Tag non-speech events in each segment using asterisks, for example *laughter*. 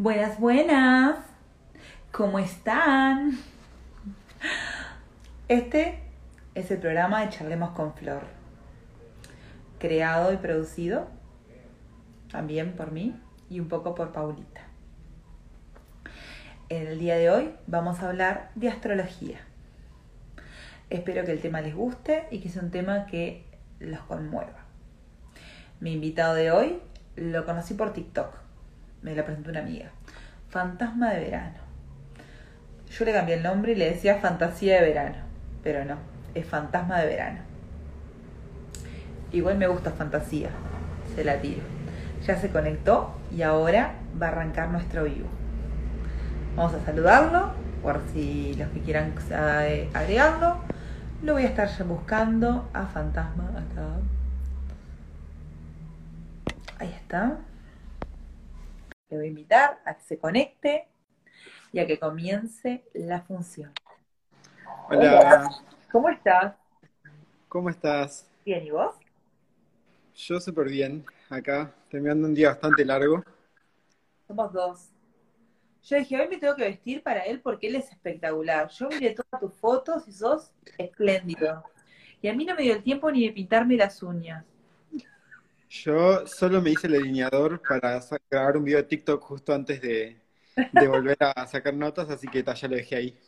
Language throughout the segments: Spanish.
Buenas, buenas. ¿Cómo están? Este es el programa de Charlemos con Flor, creado y producido también por mí y un poco por Paulita. En el día de hoy vamos a hablar de astrología. Espero que el tema les guste y que sea un tema que los conmueva. Mi invitado de hoy lo conocí por TikTok. Me lo presentó una amiga. Fantasma de verano. Yo le cambié el nombre y le decía Fantasía de verano. Pero no, es Fantasma de verano. Igual me gusta Fantasía. Se la tiro. Ya se conectó y ahora va a arrancar nuestro vivo. Vamos a saludarlo, por si los que quieran eh, agregarlo. Lo voy a estar buscando a Fantasma acá. Ahí está. Le voy a invitar a que se conecte y a que comience la función. Hola. ¿Cómo estás? ¿Cómo estás? Bien, ¿y vos? Yo súper bien. Acá, terminando un día bastante largo. Somos dos. Yo dije, hoy me tengo que vestir para él porque él es espectacular. Yo miré todas tus fotos y sos espléndido. Y a mí no me dio el tiempo ni de pintarme las uñas. Yo solo me hice el delineador para grabar un video de TikTok justo antes de, volver a sacar notas, así que ya lo dejé ahí.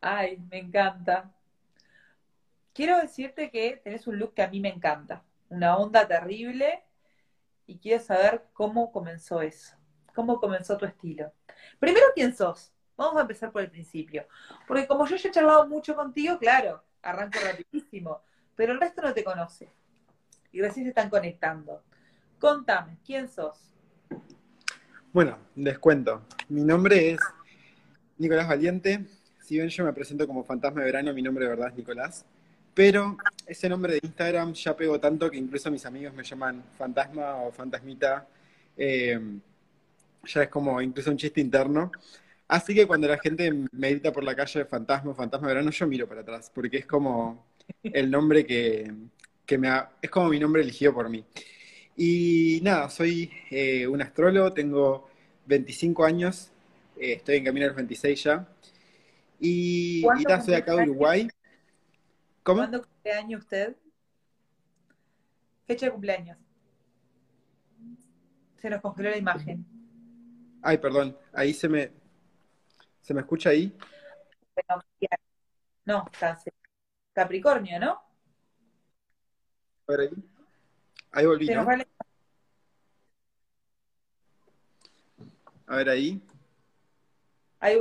Ay, me encanta. Quiero decirte que tenés un look que a mí me encanta. Una onda terrible. Y quiero saber cómo comenzó eso. ¿Cómo comenzó tu estilo? Primero, ¿quién sos? Vamos a empezar por el principio. Porque como yo ya he charlado mucho contigo, claro, arranco rapidísimo. Pero el resto no te conoce y recién se están conectando. Contame, ¿quién sos? Bueno, les cuento. Mi nombre es Nicolás Valiente. Si bien yo me presento como Fantasma de Verano, mi nombre de verdad es Nicolás. Pero ese nombre de Instagram ya pegó tanto que incluso mis amigos me llaman Fantasma o Fantasmita. Eh, ya es como incluso un chiste interno. Así que cuando la gente me por la calle Fantasma Fantasma de Verano, yo miro para atrás, porque es como el nombre que, que me es como mi nombre elegido por mí. Y nada, soy eh, un astrólogo, tengo 25 años, eh, estoy en camino a los 26 ya. Y, y soy acá de Uruguay. ¿Cómo? ¿Cuándo cumpleaños usted? Fecha de cumpleaños. Se nos congeló la imagen. Ay, perdón, ahí se me. ¿Se me escucha ahí? No, Capricornio, ¿no? A ver ahí. Ahí volví. A ver ahí. ahí.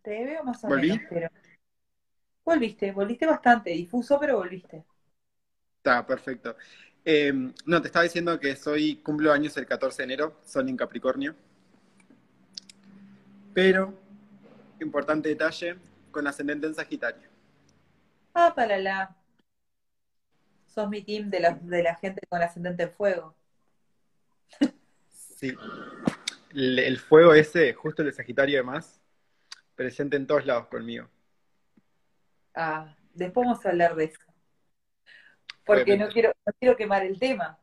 Te veo más o menos, pero. Volviste, volviste bastante, difuso, pero volviste. Está, perfecto. Em, no, te estaba diciendo que soy, cumplo años el 14 de enero, son en Capricornio. Pero, importante detalle, con ascendente en Sagitario. Ah, para la. Sos mi team de la, de la gente con ascendente en fuego. Sí. El, fuego ese, justo el de Sagitario además, presente en todos lados conmigo. Ah, después vamos a hablar de eso. Porque no quiero, no quiero quemar el tema.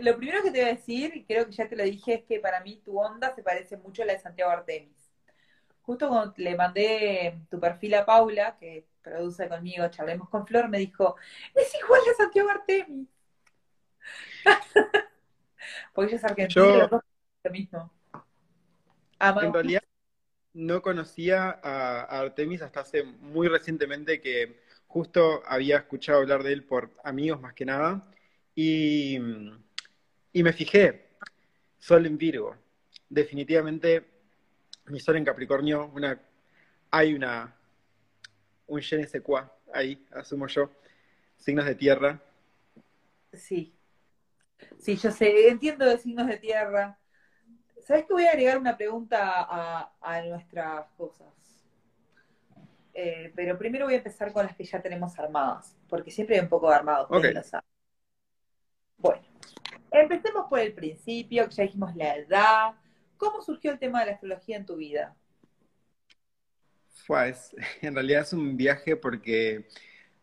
lo primero que te voy a decir, y creo que ya te lo dije, es que para mí tu onda se parece mucho a la de Santiago Artemis. Justo cuando le mandé tu perfil a Paula, que produce conmigo, charlemos con Flor, me dijo, es igual a Santiago Artemis. *laughs* Porque ella es argentina, Yo, lo mismo. en realidad no conocía a, Artemis hasta hace muy recientemente que justo había escuchado hablar de él por amigos más que nada. Y, y me fijé, Sol en Virgo. Definitivamente mi Sol en Capricornio, una, hay una un je ne ahí, asumo yo. Signos de tierra. Sí. Sí, yo sé, entiendo de signos de tierra. ¿Sabes que voy a agregar una pregunta a, nuestras cosas? Eh, pero primero voy a empezar con las que ya tenemos armadas, porque siempre hay un poco de armado, Bueno, empecemos por el principio, que ya dijimos la edad. ¿Cómo surgió el tema de la astrología en tu vida? Pues, *laughs* en realidad es un viaje porque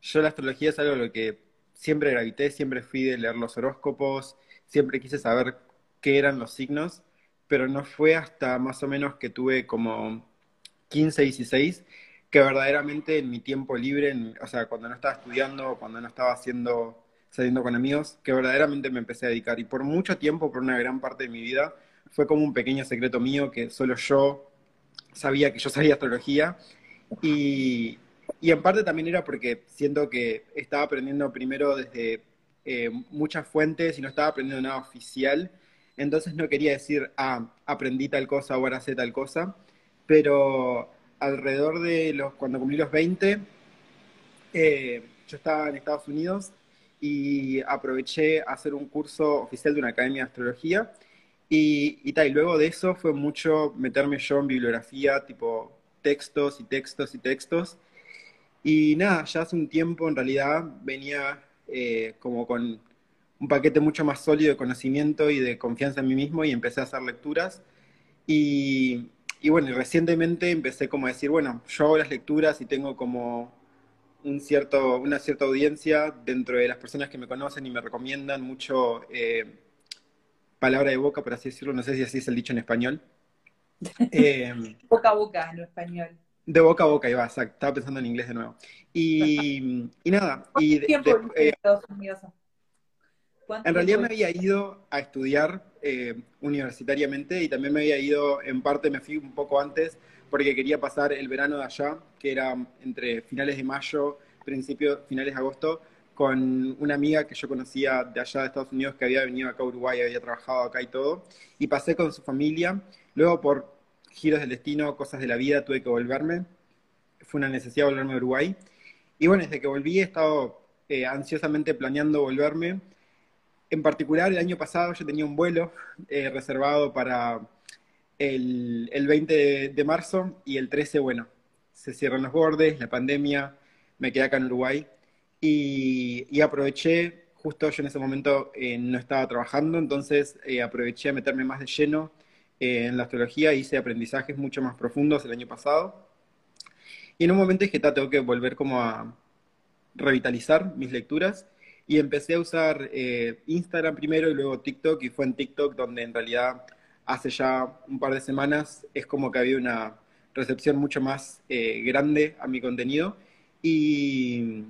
yo la astrología es algo lo que siempre gravité, siempre fui de leer los horóscopos, siempre quise saber qué eran los signos, pero no fue hasta más o menos que tuve como 15, 16, que verdaderamente en mi tiempo libre, o sea, cuando no estaba estudiando, cuando no estaba haciendo, saliendo con amigos, que verdaderamente me empecé a dedicar. Y por mucho tiempo, por una gran parte de mi vida, fue como un pequeño secreto mío que solo yo sabía que yo sabía astrología. Y, y en parte también era porque siento que estaba aprendiendo primero desde eh, muchas fuentes y no estaba aprendiendo nada oficial. Entonces no quería decir, ah, aprendí tal cosa, ahora sé tal cosa. Pero alrededor de los, cuando cumplí los 20, eh, yo estaba en Estados Unidos y aproveché a hacer un curso oficial de una academia de astrología. Y, y, tal, y luego de eso fue mucho meterme yo en bibliografía, tipo textos y textos y textos. Y nada, ya hace un tiempo en realidad venía eh, como con un paquete mucho más sólido de conocimiento y de confianza en mí mismo y empecé a hacer lecturas. Y, y bueno, recientemente empecé como a decir, bueno, yo hago las lecturas y tengo como un cierto, una cierta audiencia dentro de las personas que me conocen y me recomiendan mucho eh, palabra de boca, por así decirlo, no sé si así es el dicho en español. *laughs* Eh, boca a boca en español. De boca a boca, iba, estaba pensando en inglés de nuevo. Y, y nada. *laughs* Y tiempo eh, en realidad me había ido a estudiar eh, universitariamente y también me había ido, en parte me fui un poco antes porque quería pasar el verano de allá, que era entre finales de mayo, principios, finales de agosto, con una amiga que yo conocía de allá de Estados Unidos que había venido acá a Uruguay, había trabajado acá y todo, y pasé con su familia. Luego por giros del destino, cosas de la vida, tuve que volverme. Fue una necesidad volverme a Uruguay. Y bueno, desde que volví he estado eh, ansiosamente planeando volverme. En particular, el año pasado yo tenía un vuelo eh, reservado para el, el 20 de, marzo y el 13, bueno, se cierran los bordes, la pandemia, me quedé acá en Uruguay y, aproveché, justo yo en ese momento eh, no estaba trabajando, entonces aproveché a meterme más de lleno en la astrología hice aprendizajes mucho más profundos el año pasado. Y en un momento dije, tengo que volver como a revitalizar mis lecturas. Y empecé a usar eh, Instagram primero y luego TikTok. Y fue en TikTok donde en realidad hace ya un par de semanas es como que había una recepción mucho más eh, grande a mi contenido. Y,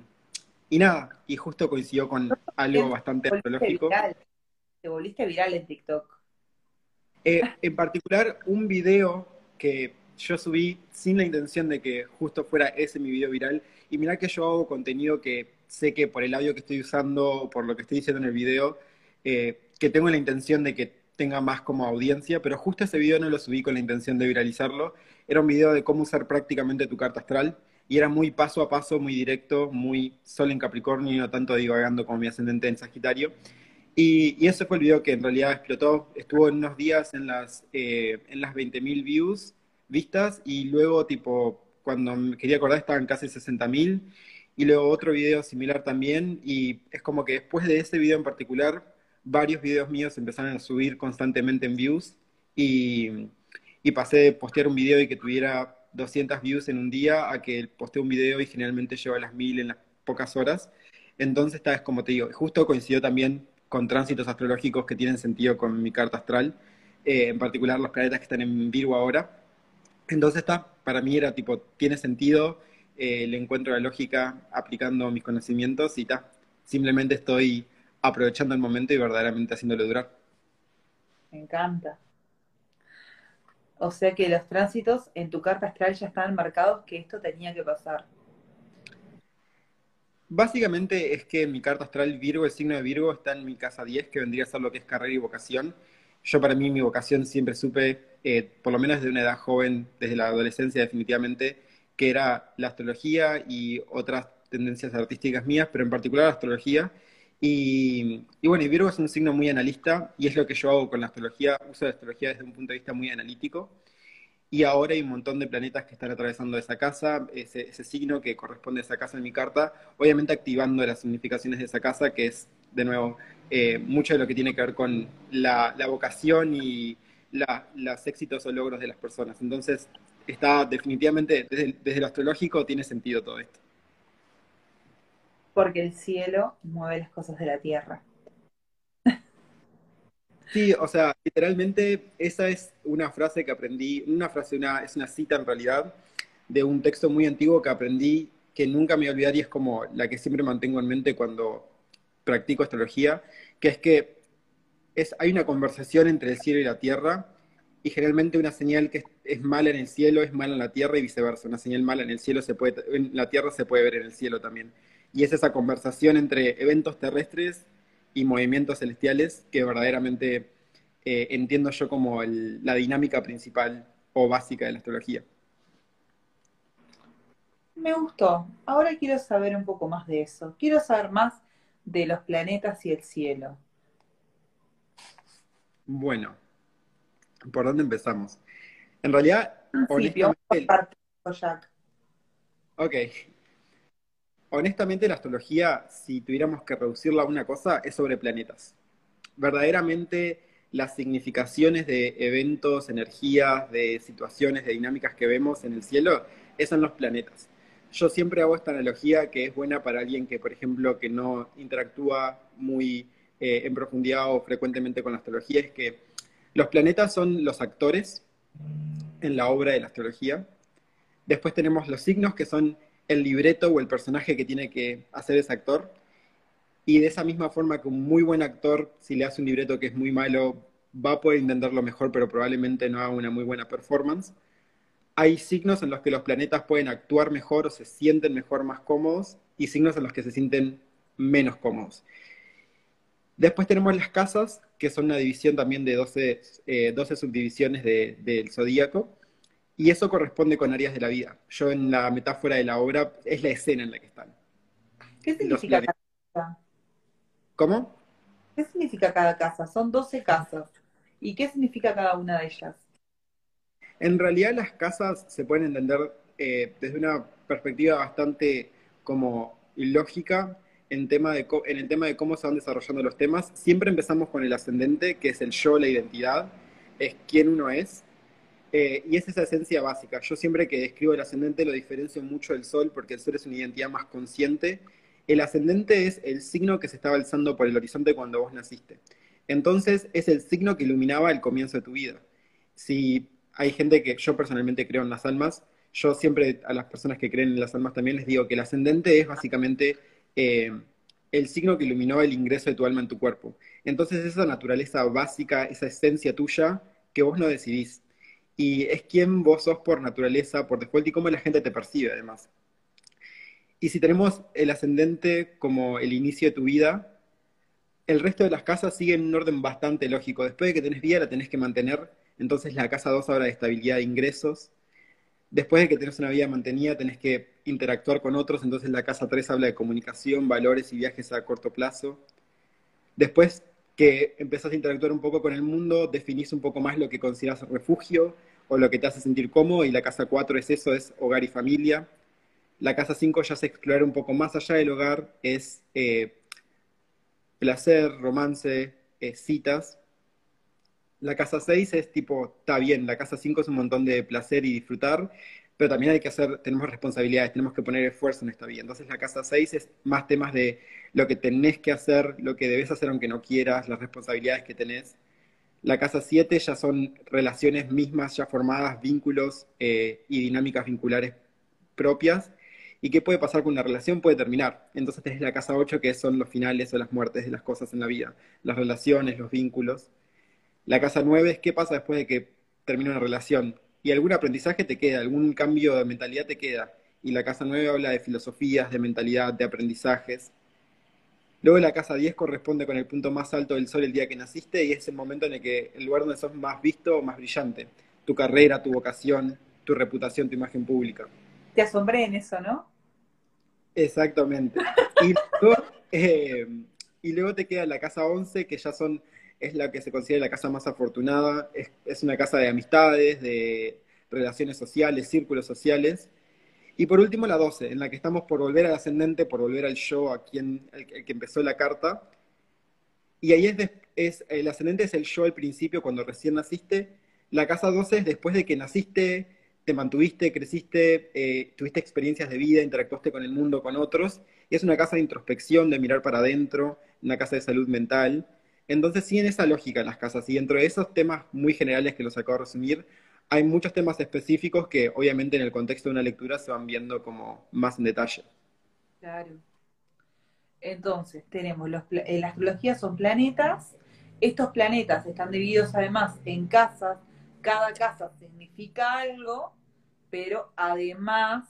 y nada, y justo coincidió con algo bastante astrológico. Te volviste viral en TikTok. Eh, en particular, un video que yo subí sin la intención de que justo fuera ese mi video viral. Y mirá que yo hago contenido que sé que por el audio que estoy usando, por lo que estoy diciendo en el video, eh, que tengo la intención de que tenga más como audiencia, pero justo ese video no lo subí con la intención de viralizarlo. Era un video de cómo usar prácticamente tu carta astral y era muy paso a paso, muy directo, muy sol en Capricornio y no tanto divagando como mi ascendente en Sagitario. Y, ese fue el video que en realidad explotó. Estuvo en unos días en las, eh, en las 20.000 views vistas y luego, tipo, cuando me quería acordar estaban casi 60.000 y luego otro video similar también y es como que después de ese video en particular, varios videos míos empezaron a subir constantemente en views y, y pasé de postear un video y que tuviera 200 views en un día a que posteé un video y generalmente lleva las 1000 en las pocas horas. Entonces, esta vez, como te digo, justo coincidió también con tránsitos astrológicos que tienen sentido con mi carta astral, eh, en particular los planetas que están en Virgo ahora. Entonces está, para mí era tipo, tiene sentido, eh, le encuentro la lógica aplicando mis conocimientos y está, simplemente estoy aprovechando el momento y verdaderamente haciéndolo durar. Me encanta. O sea que los tránsitos en tu carta astral ya estaban marcados que esto tenía que pasar. Básicamente es que mi carta astral Virgo, el signo de Virgo, está en mi casa 10, que vendría a ser lo que es carrera y vocación. Yo para mí mi vocación siempre supe, eh, por lo menos desde una edad joven, desde la adolescencia definitivamente, que era la astrología y otras tendencias artísticas mías, pero en particular la astrología. Y, bueno, Virgo es un signo muy analista y es lo que yo hago con la astrología, uso la astrología desde un punto de vista muy analítico y ahora hay un montón de planetas que están atravesando esa casa, ese, signo que corresponde a esa casa en mi carta, obviamente activando las significaciones de esa casa, que es, de nuevo, eh, mucho de lo que tiene que ver con la, vocación y los éxitos o logros de las personas. Entonces, está definitivamente, desde, desde lo astrológico, tiene sentido todo esto. Porque el cielo mueve las cosas de la tierra. Sí, o sea, literalmente esa es una frase que aprendí, una frase, una, es una cita en realidad de un texto muy antiguo que aprendí que nunca me voy a olvidar y es como la que siempre mantengo en mente cuando practico astrología, que es que es, hay una conversación entre el cielo y la tierra y generalmente una señal que es, mala en el cielo es mala en la tierra y viceversa. Una señal mala en el cielo se puede, en la tierra se puede ver en el cielo también. Y es esa conversación entre eventos terrestres y movimientos celestiales que verdaderamente eh, entiendo yo como la dinámica principal o básica de la astrología. Me gustó. Ahora quiero saber un poco más de eso. Quiero saber más de los planetas y el cielo. Bueno, ¿por dónde empezamos? En realidad, honestamente, Ok. Honestamente, la astrología, si tuviéramos que reducirla a una cosa, es sobre planetas. Verdaderamente, las significaciones de eventos, energías, de situaciones, de dinámicas que vemos en el cielo, esos son los planetas. Yo siempre hago esta analogía que es buena para alguien que, por ejemplo, que no interactúa muy eh, en profundidad o frecuentemente con la astrología, es que los planetas son los actores en la obra de la astrología. Después tenemos los signos, que son el libreto o el personaje que tiene que hacer ese actor. Y de esa misma forma que un muy buen actor, si le hace un libreto que es muy malo, va a poder intentarlo mejor, pero probablemente no haga una muy buena performance. Hay signos en los que los planetas pueden actuar mejor o se sienten mejor, más cómodos, y signos en los que se sienten menos cómodos. Después tenemos las casas, que son una división también de 12, eh, subdivisiones del zodíaco, y eso corresponde con áreas de la vida. Yo en la metáfora de la obra es la escena en la que están. ¿Qué significa cada casa? ¿Cómo? ¿Qué significa cada casa? Son 12 casas. ¿Y qué significa cada una de ellas? En realidad las casas se pueden entender eh, desde una perspectiva bastante como lógica en, tema de, en el tema de cómo se van desarrollando los temas, siempre empezamos con el ascendente, que es el yo, la identidad, es quién uno es, eh, y es esa esencia básica. Yo siempre que describo el ascendente lo diferencio mucho del sol, porque el sol es una identidad más consciente. El ascendente es el signo que se estaba alzando por el horizonte cuando vos naciste. Entonces es el signo que iluminaba el comienzo de tu vida. Si hay gente que yo personalmente creo en las almas, yo siempre a las personas que creen en las almas también les digo que el ascendente es básicamente eh, el signo que iluminó el ingreso de tu alma en tu cuerpo. Entonces esa naturaleza básica, esa esencia tuya que vos no decidís. Y es quien vos sos por naturaleza, por default y cómo la gente te percibe además. Y si tenemos el ascendente como el inicio de tu vida, el resto de las casas siguen un orden bastante lógico. Después de que tenés vida, la tenés que mantener. Entonces la casa 2 habla de estabilidad de ingresos. Después de que tenés una vida mantenida, tenés que interactuar con otros, entonces la casa 3 habla de comunicación, valores y viajes a corto plazo. Después que empezás a interactuar un poco con el mundo, definís un poco más lo que consideras refugio o lo que te hace sentir cómodo, y la casa 4 es eso, es hogar y familia. La casa 5 ya es explorar un poco más allá del hogar, es eh, placer, romance, eh, citas. La casa 6 es tipo, está bien, la casa 5 es un montón de placer y disfrutar, pero también hay que hacer, tenemos responsabilidades, tenemos que poner esfuerzo en esta vida. Entonces la casa 6 es más temas de lo que tenés que hacer, lo que debes hacer aunque no quieras, las responsabilidades que tenés. La casa 7 ya son relaciones mismas, ya formadas, vínculos eh, y dinámicas vinculares propias. ¿Y qué puede pasar con una relación? Puede terminar. Entonces tenés la casa 8 que son los finales o las muertes de las cosas en la vida, las relaciones, los vínculos. La casa 9 es qué pasa después de que termina una relación. Y algún aprendizaje te queda, algún cambio de mentalidad te queda. Y la casa 9 habla de filosofías, de mentalidad, de aprendizajes. Luego la casa 10 corresponde con el punto más alto del sol el día que naciste y es el momento en el que el lugar donde sos más visto o más brillante. Tu carrera, tu vocación, tu reputación, tu imagen pública. Te asombré en eso, ¿no? Exactamente. y, luego, *laughs* eh, y luego te queda la casa 11, que ya son es la que se considera la casa más afortunada, es, una casa de amistades, de relaciones sociales, círculos sociales. Y por último la 12, en la que estamos por volver al ascendente, por volver al yo, a quien, el, que empezó la carta. Y ahí es, es, el ascendente es el yo al principio, cuando recién naciste. La casa 12 es después de que naciste, te mantuviste, creciste, eh, tuviste experiencias de vida, interactuaste con el mundo, con otros. Y es una casa de introspección, de mirar para adentro, una casa de salud mental Entonces siguen esa lógica en las casas y dentro de esos temas muy generales que los acabo de resumir, hay muchos temas específicos que obviamente en el contexto de una lectura se van viendo como más en detalle. Claro. Entonces, tenemos los, en la astrología son planetas, estos planetas están divididos además en casas, cada casa significa algo, pero además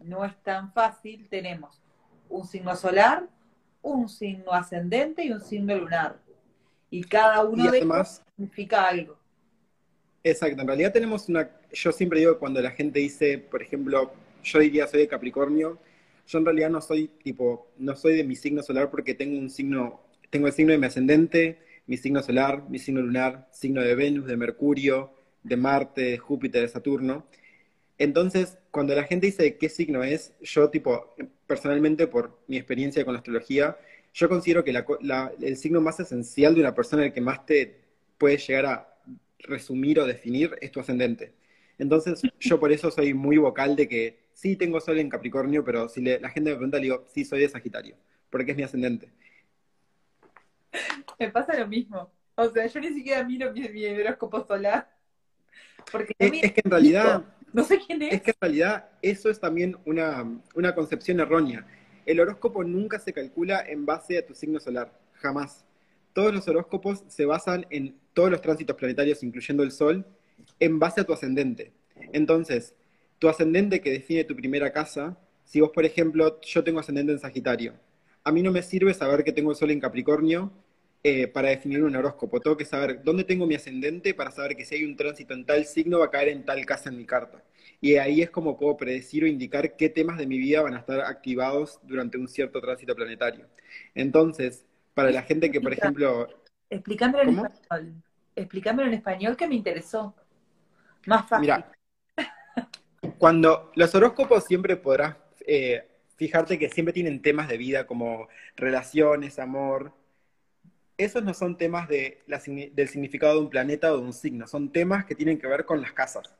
no es tan fácil, tenemos un signo solar, un signo ascendente y un signo lunar. Y cada uno de ellos significa algo. Exacto, en realidad tenemos una, yo siempre digo cuando la gente dice, por ejemplo, yo diría soy de Capricornio, yo en realidad no soy tipo, no soy de mi signo solar porque tengo un signo, tengo el signo de mi ascendente, mi signo solar, mi signo lunar, signo de Venus, de Mercurio, de Marte, de Júpiter, de Saturno. Entonces, cuando la gente dice qué signo es, yo tipo, personalmente por mi experiencia con la astrología, yo considero que el signo más esencial de una persona, el que más te puede llegar a resumir o definir es tu ascendente. Entonces, yo por eso soy muy vocal de que sí tengo sol en Capricornio, pero si la gente me pregunta, le digo, sí, soy de Sagitario, porque es mi ascendente. Me pasa lo mismo. O sea, yo ni siquiera miro mi, mi horóscopo solar. Porque es, que en realidad... *laughs* No sé quién es. Es que en realidad eso es también una, una concepción errónea. El horóscopo nunca se calcula en base a tu signo solar, jamás. Todos los horóscopos se basan en todos los tránsitos planetarios, incluyendo el Sol, en base a tu ascendente. Entonces, tu ascendente que define tu primera casa, si vos, por ejemplo, yo tengo ascendente en Sagitario, a mí no me sirve saber que tengo el Sol en Capricornio eh, para definir un horóscopo. Tengo que saber dónde tengo mi ascendente para saber que si hay un tránsito en tal signo va a caer en tal casa en mi carta. Y ahí es como puedo predecir o indicar qué temas de mi vida van a estar activados durante un cierto tránsito planetario. Entonces, para la gente que, por ejemplo, Explicándolo en español. Explicándolo en español que me interesó. Más fácil. Mira, cuando los horóscopos siempre podrás eh, fijarte que siempre tienen temas de vida como relaciones, amor. Esos no son temas de del significado de un planeta o de un signo, son temas que tienen que ver con las casas.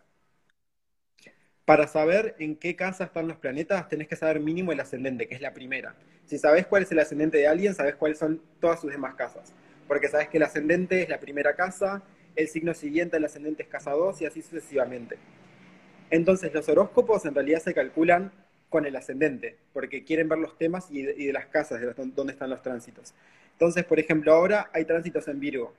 Para saber en qué casa están los planetas, tenés que saber mínimo el ascendente, que es la primera. Si sabes cuál es el ascendente de alguien, sabes cuáles son todas sus demás casas porque sabes que el ascendente es la primera casa, el signo siguiente el ascendente es casa 2 y así sucesivamente. Entonces los horóscopos en realidad se calculan con el ascendente, porque quieren ver los temas y de, las casas, de dónde están los tránsitos. Entonces, por ejemplo, ahora hay tránsitos en Virgo.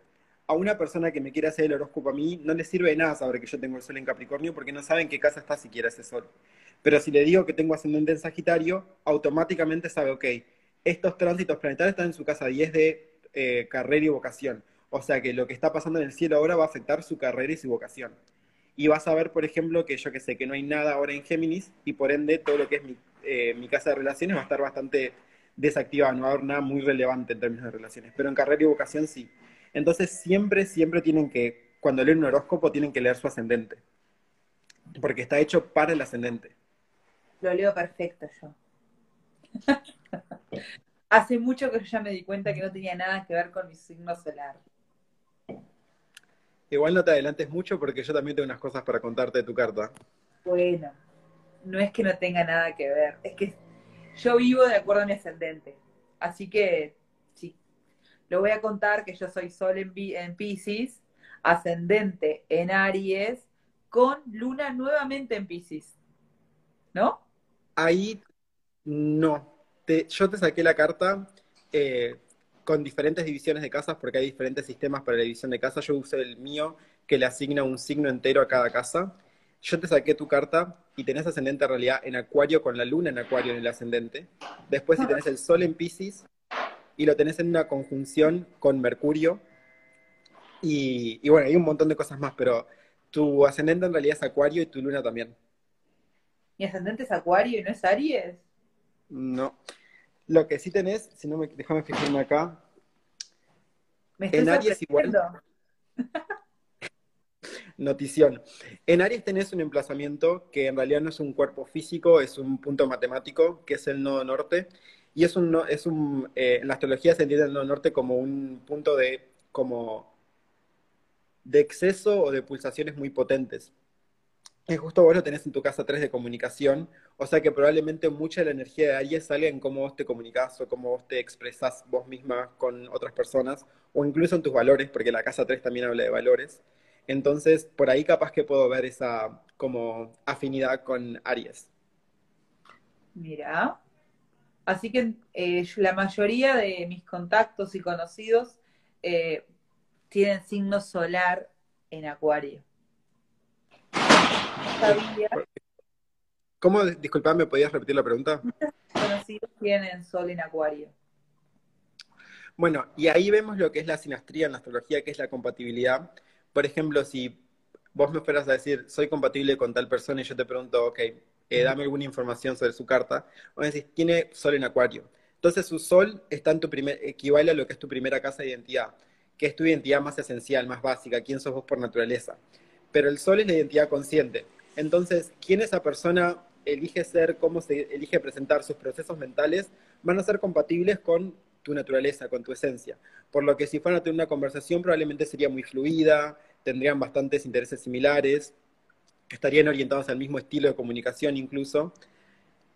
A una persona que me quiere hacer el horóscopo a mí no le sirve de nada saber que yo tengo el sol en Capricornio porque no saben qué casa está siquiera ese sol. Pero si le digo que tengo ascendente en Sagitario, automáticamente sabe, ok, estos tránsitos planetarios están en su casa 10 de eh, carrera y vocación. O sea que lo que está pasando en el cielo ahora va a afectar su carrera y su vocación. Y vas a ver, por ejemplo, que yo que sé, que no hay nada ahora en Géminis y por ende todo lo que es mi, eh, mi casa de relaciones va a estar bastante desactivado, no va a haber nada muy relevante en términos de relaciones. Pero en carrera y vocación sí. Entonces siempre, siempre tienen que, cuando leen un horóscopo, tienen que leer su ascendente. Porque está hecho para el ascendente. Lo leo perfecto yo. *laughs* Hace mucho que yo ya me di cuenta que no tenía nada que ver con mi signo solar. Igual no te adelantes mucho porque yo también tengo unas cosas para contarte de tu carta. Bueno, no es que no tenga nada que ver, es que yo vivo de acuerdo a mi ascendente. Así que sí, lo voy a contar que yo soy Sol en, en Pisces, ascendente en Aries, con Luna nuevamente en Pisces. ¿No? Ahí no, yo te saqué la carta eh, con diferentes divisiones de casas, porque hay diferentes sistemas para la división de casas. Yo usé el mío, que le asigna un signo entero a cada casa. Yo te saqué tu carta y tenés ascendente en realidad en Acuario con la luna en Acuario en el ascendente. Después si tenés el Sol en Pisces y lo tenés en una conjunción con Mercurio. Y, y bueno, hay un montón de cosas más, pero tu ascendente en realidad es Acuario y tu luna también. ¿Mi ascendente es Acuario y no es Aries? No. Lo que sí tenés, si no me, déjame fijarme acá. en Aries igual. *laughs* Notición. En Aries tenés un emplazamiento que en realidad no es un cuerpo físico, es un punto matemático, que es el nodo norte. Y es un, es un eh, en la astrología se entiende el nodo norte como un punto de, como, de exceso o de pulsaciones muy potentes. Y justo vos lo tenés en tu casa 3 de comunicación, o sea que probablemente mucha de la energía de Aries salga en cómo vos te comunicás o cómo vos te expresás vos misma con otras personas, o incluso en tus valores, porque la casa 3 también habla de valores. Entonces, por ahí capaz que puedo ver esa como afinidad con Aries. Mira. Así que eh, la mayoría de mis contactos y conocidos eh, tienen signo solar en Acuario. ¿Cómo? Disculpame, ¿podías repetir la pregunta? conocidos tienen sol en Acuario. Bueno, y ahí vemos lo que es la sinastría en la astrología, que es la compatibilidad. Por ejemplo, si vos me fueras a decir, soy compatible con tal persona y yo te pregunto, ok, eh, dame alguna información sobre su carta, vos decís, tiene sol en Acuario. Entonces su sol está en tu primer, equivale a lo que es tu primera casa de identidad, que es tu identidad más esencial, más básica, quién sos vos por naturaleza. Pero el sol es la identidad consciente. Entonces, quién esa persona elige ser, cómo se elige presentar sus procesos mentales, van a ser compatibles con tu naturaleza, con tu esencia. Por lo que si fueran a tener una conversación probablemente sería muy fluida, tendrían bastantes intereses similares, estarían orientados al mismo estilo de comunicación incluso.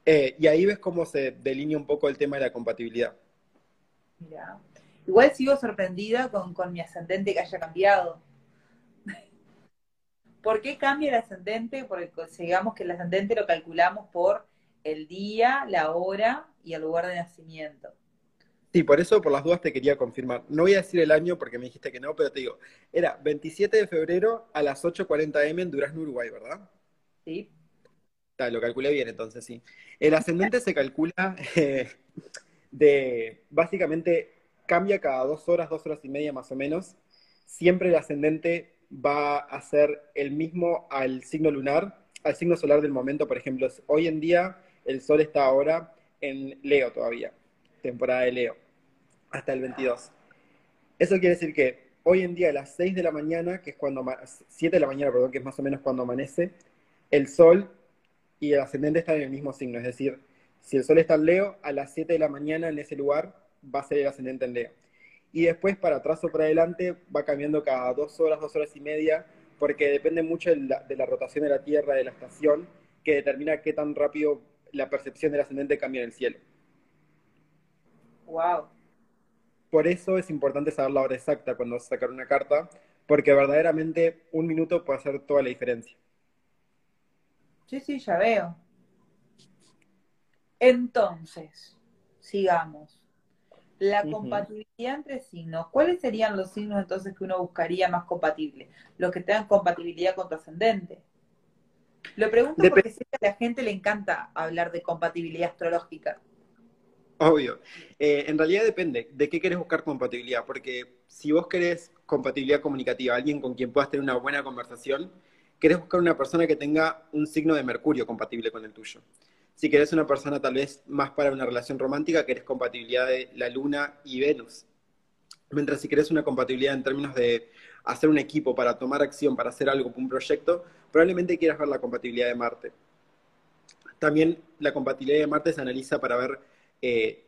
Eh, y ahí ves cómo se delinea un poco el tema de la compatibilidad. Mira, igual sigo sorprendida con, con mi ascendente que haya cambiado. *laughs* ¿Por qué cambia el ascendente? Porque digamos que el ascendente lo calculamos por el día, la hora y el lugar de nacimiento. Sí, por eso, por las dudas, te quería confirmar. No voy a decir el año porque me dijiste que no, pero te digo, era 27 de febrero a las 8.40 M en Durazno, Uruguay, ¿verdad? Sí. lo calculé bien entonces, sí. El ascendente se calcula eh, de, básicamente, cambia cada dos horas, dos horas y media más o menos. Siempre el ascendente va a ser el mismo al signo lunar, al signo solar del momento, por ejemplo. Hoy en día el sol está ahora en Leo todavía, temporada de Leo hasta el 22. Eso quiere decir que hoy en día a las 6 de la mañana, que es cuando, 7 de la mañana, perdón, que es más o menos cuando amanece, el Sol y el ascendente están en el mismo signo. Es decir, si el Sol está en Leo, a las 7 de la mañana en ese lugar va a ser el ascendente en Leo. Y después, para atrás o para adelante, va cambiando cada dos horas, dos horas y media, porque depende mucho de la, de la rotación de la Tierra, de la estación, que determina qué tan rápido la percepción del ascendente cambia en el cielo. Wow por eso es importante saber la hora exacta cuando vas a sacar una carta, porque verdaderamente un minuto puede hacer toda la diferencia. Sí, sí, ya veo. Entonces, sigamos. La compatibilidad entre signos. ¿Cuáles serían los signos entonces que uno buscaría más compatibles? Los que tengan compatibilidad con tu ascendente. Lo pregunto porque sé que a la gente le encanta hablar de compatibilidad astrológica. Obvio. Eh, en realidad depende de qué querés buscar compatibilidad, porque si vos querés compatibilidad comunicativa, alguien con quien puedas tener una buena conversación, querés buscar una persona que tenga un signo de Mercurio compatible con el tuyo. Si querés una persona tal vez más para una relación romántica, querés compatibilidad de la Luna y Venus. Mientras si querés una compatibilidad en términos de hacer un equipo para tomar acción, para hacer algo, un proyecto, probablemente quieras ver la compatibilidad de Marte. También la compatibilidad de Marte se analiza para ver eh,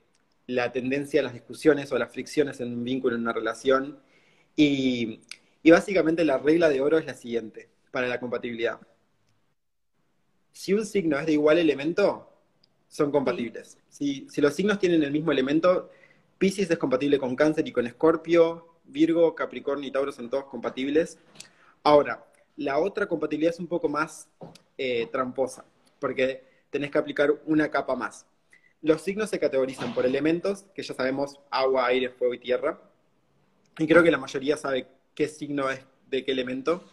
la tendencia a las discusiones o las fricciones en un vínculo, en una relación. Y, básicamente la regla de oro es la siguiente para la compatibilidad. Si un signo es de igual elemento, son compatibles. Si, si, los signos tienen el mismo elemento, Pisces es compatible con Cáncer y con Escorpio, Virgo, Capricornio y Tauro son todos compatibles. Ahora, la otra compatibilidad es un poco más eh, tramposa, porque tenés que aplicar una capa más. Los signos se categorizan por elementos, que ya sabemos, agua, aire, fuego y tierra. Y creo que la mayoría sabe qué signo es de qué elemento.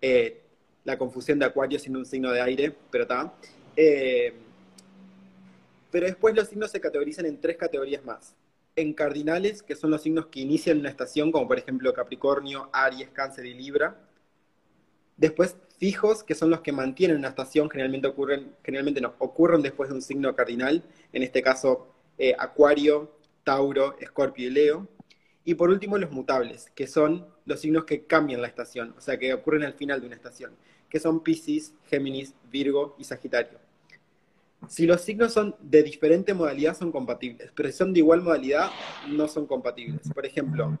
Eh, la confusión de acuario siendo un signo de aire, pero está. Eh, pero después los signos se categorizan en tres categorías más. En cardinales, que son los signos que inician una estación, como por ejemplo Capricornio, Aries, Cáncer y Libra. Después fijos, que son los que mantienen una estación, generalmente ocurren, generalmente no, ocurren después de un signo cardinal, en este caso eh, Acuario, Tauro, Escorpio y Leo. Y por último los mutables, que son los signos que cambian la estación, o sea, que ocurren al final de una estación, que son Pisces, Géminis, Virgo y Sagitario. Si los signos son de diferente modalidad, son compatibles, pero si son de igual modalidad, no son compatibles. Por ejemplo,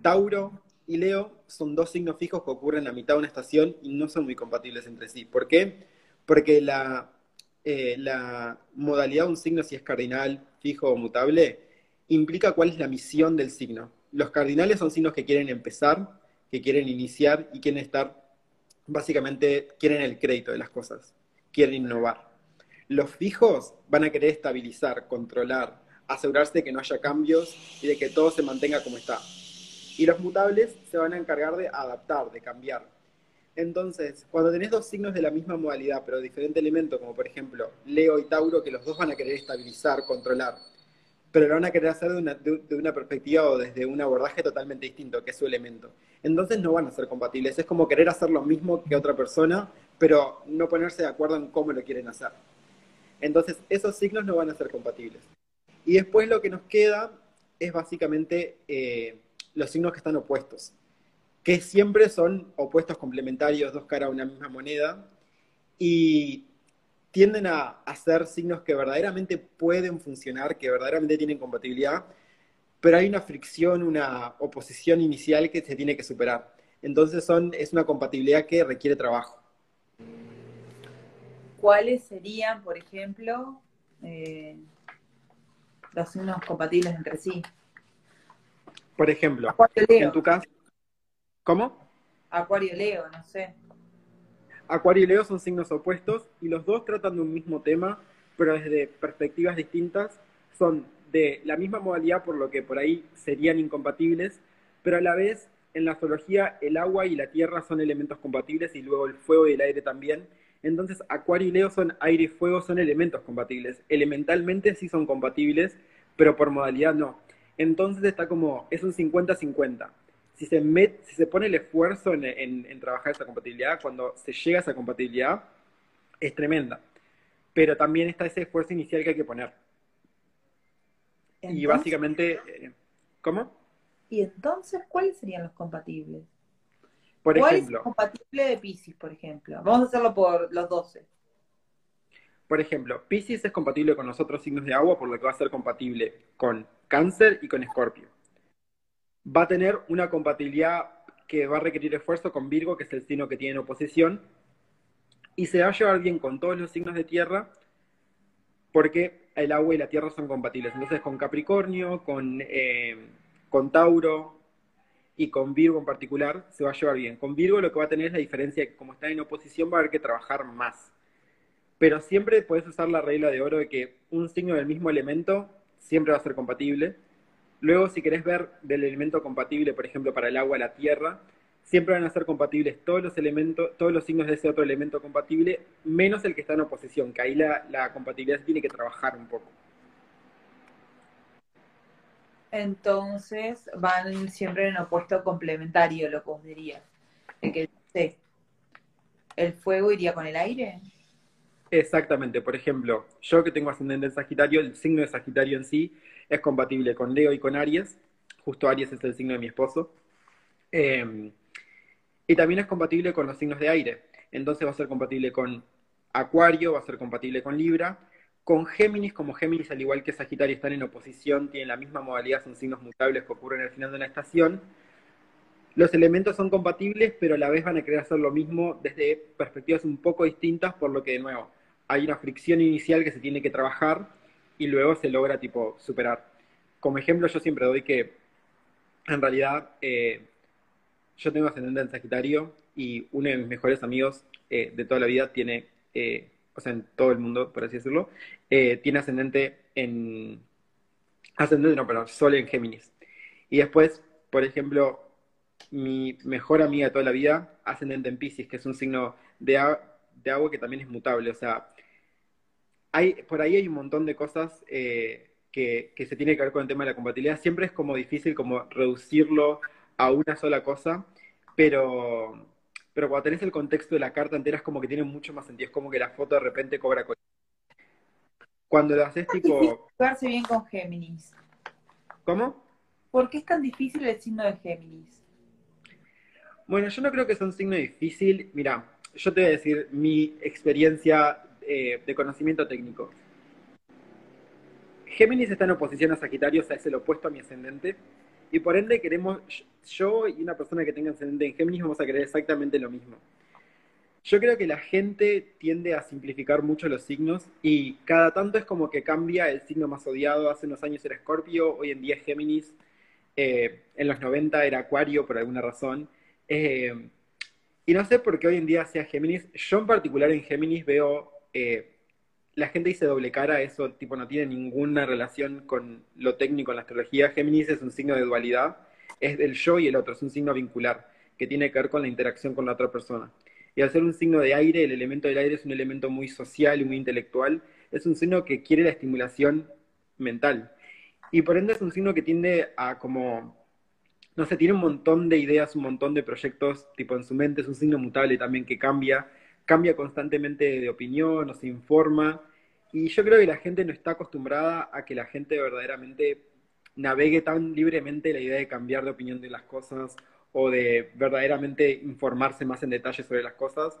Tauro y Leo son dos signos fijos que ocurren a mitad de una estación y no son muy compatibles entre sí. ¿Por qué? Porque la, eh, la modalidad de un signo, si es cardinal, fijo o mutable, implica cuál es la misión del signo. Los cardinales son signos que quieren empezar, que quieren iniciar y quieren estar, básicamente, quieren el crédito de las cosas, quieren innovar. Los fijos van a querer estabilizar, controlar, asegurarse de que no haya cambios y de que todo se mantenga como está. Y los mutables se van a encargar de adaptar, de cambiar. Entonces, cuando tenés dos signos de la misma modalidad, pero de diferente elemento, como por ejemplo Leo y Tauro, que los dos van a querer estabilizar, controlar, pero lo van a querer hacer de una, perspectiva o desde un abordaje totalmente distinto, que es su elemento. Entonces no van a ser compatibles. Es como querer hacer lo mismo que otra persona, pero no ponerse de acuerdo en cómo lo quieren hacer. Entonces esos signos no van a ser compatibles. Y después lo que nos queda es básicamente eh, los signos que están opuestos, que siempre son opuestos complementarios, dos caras a una misma moneda, y tienden a, ser signos que verdaderamente pueden funcionar, que verdaderamente tienen compatibilidad, pero hay una fricción, una oposición inicial que se tiene que superar. Entonces son, es una compatibilidad que requiere trabajo. ¿Cuáles serían, por ejemplo, eh, los signos compatibles entre sí? Por ejemplo, en tu caso, ¿cómo? Acuario Leo, no sé. Acuario y Leo son signos opuestos y los dos tratan de un mismo tema, pero desde perspectivas distintas. Son de la misma modalidad, por lo que por ahí serían incompatibles, pero a la vez en la astrología el agua y la tierra son elementos compatibles y luego el fuego y el aire también. Entonces Acuario y Leo son aire y fuego, son elementos compatibles. Elementalmente sí son compatibles, pero por modalidad no. Entonces está como, es un 50-50. Si se, si se pone el esfuerzo en, trabajar esa compatibilidad, cuando se llega a esa compatibilidad, es tremenda. Pero también está ese esfuerzo inicial que hay que poner. y básicamente, eh, ¿cómo? ¿Y entonces cuáles serían los compatibles? Por ¿Cuál ejemplo, es compatible de Pisces, por ejemplo? Vamos a hacerlo por los 12. Por ejemplo, Pisces es compatible con los otros signos de agua, por lo que va a ser compatible con Cáncer y con Escorpio. Va a tener una compatibilidad que va a requerir esfuerzo con Virgo, que es el signo que tiene oposición, y se va a llevar bien con todos los signos de tierra, porque el agua y la tierra son compatibles. Entonces, con Capricornio, con, eh, con Tauro y con Virgo en particular, se va a llevar bien. Con Virgo lo que va a tener es la diferencia de que como está en oposición va a haber que trabajar más pero siempre puedes usar la regla de oro de que un signo del mismo elemento siempre va a ser compatible. Luego, si querés ver del elemento compatible, por ejemplo, para el agua, la tierra, siempre van a ser compatibles todos los elementos, todos los signos de ese otro elemento compatible, menos el que está en oposición, que ahí la, compatibilidad tiene que trabajar un poco. Entonces van siempre en opuesto complementario, lo que vos dirías. El, ¿El fuego iría con el aire? Exactamente, por ejemplo, yo que tengo ascendente en Sagitario, el signo de Sagitario en sí es compatible con Leo y con Aries, justo Aries es el signo de mi esposo, em, y también es compatible con los signos de aire, entonces va a ser compatible con Acuario, va a ser compatible con Libra, con Géminis, como Géminis al igual que Sagitario están en oposición, tienen la misma modalidad, son signos mutables que ocurren al final de una estación, los elementos son compatibles, pero a la vez van a querer hacer lo mismo desde perspectivas un poco distintas, por lo que de nuevo hay una fricción inicial que se tiene que trabajar y luego se logra tipo superar. Como ejemplo yo siempre doy que en realidad eh, yo tengo ascendente en Sagitario y uno de mis mejores amigos eh, de toda la vida tiene, eh, o sea, en todo el mundo, por así decirlo, tiene ascendente en, ascendente no, perdón, Sol en Géminis. Y después, por ejemplo, mi mejor amiga de toda la vida, ascendente en Pisces, que es un signo de, de agua que también es mutable. O sea, hay, por ahí hay un montón de cosas eh, que, se tiene que ver con el tema de la compatibilidad. Siempre es como difícil como reducirlo a una sola cosa, pero, pero cuando tenés el contexto de la carta entera es como que tiene mucho más sentido. Es como que la foto de repente cobra Cuando lo haces tipo... Jugarse bien con Géminis. ¿Cómo? ¿Por qué es tan difícil el signo de Géminis? Bueno, yo no creo que sea un signo difícil. Mira, yo te voy a decir mi experiencia eh, de conocimiento técnico. Géminis está en oposición a Sagitario, o sea, es el opuesto a mi ascendente. Y por ende queremos, yo y una persona que tenga ascendente en Géminis vamos a querer exactamente lo mismo. Yo creo que la gente tiende a simplificar mucho los signos y cada tanto es como que cambia el signo más odiado. Hace unos años era Escorpio, hoy en día es Géminis. Eh, en los 90 era Acuario por alguna razón. Eh, y no sé por qué hoy en día sea Géminis. Yo en particular en Géminis veo, eh, la gente dice doble cara, eso tipo no tiene ninguna relación con lo técnico en la astrología. Géminis es un signo de dualidad, es del yo y el otro, es un signo vincular, que tiene que ver con la interacción con la otra persona. Y al ser un signo de aire, el elemento del aire es un elemento muy social y muy intelectual, es un signo que quiere la estimulación mental. Y por ende es un signo que tiende a como no sé, tiene un montón de ideas, un montón de proyectos, tipo en su mente, es un signo mutable también que cambia, cambia constantemente de opinión, se informa, y yo creo que la gente no está acostumbrada a que la gente verdaderamente navegue tan libremente la idea de cambiar de opinión de las cosas o de verdaderamente informarse más en detalle sobre las cosas.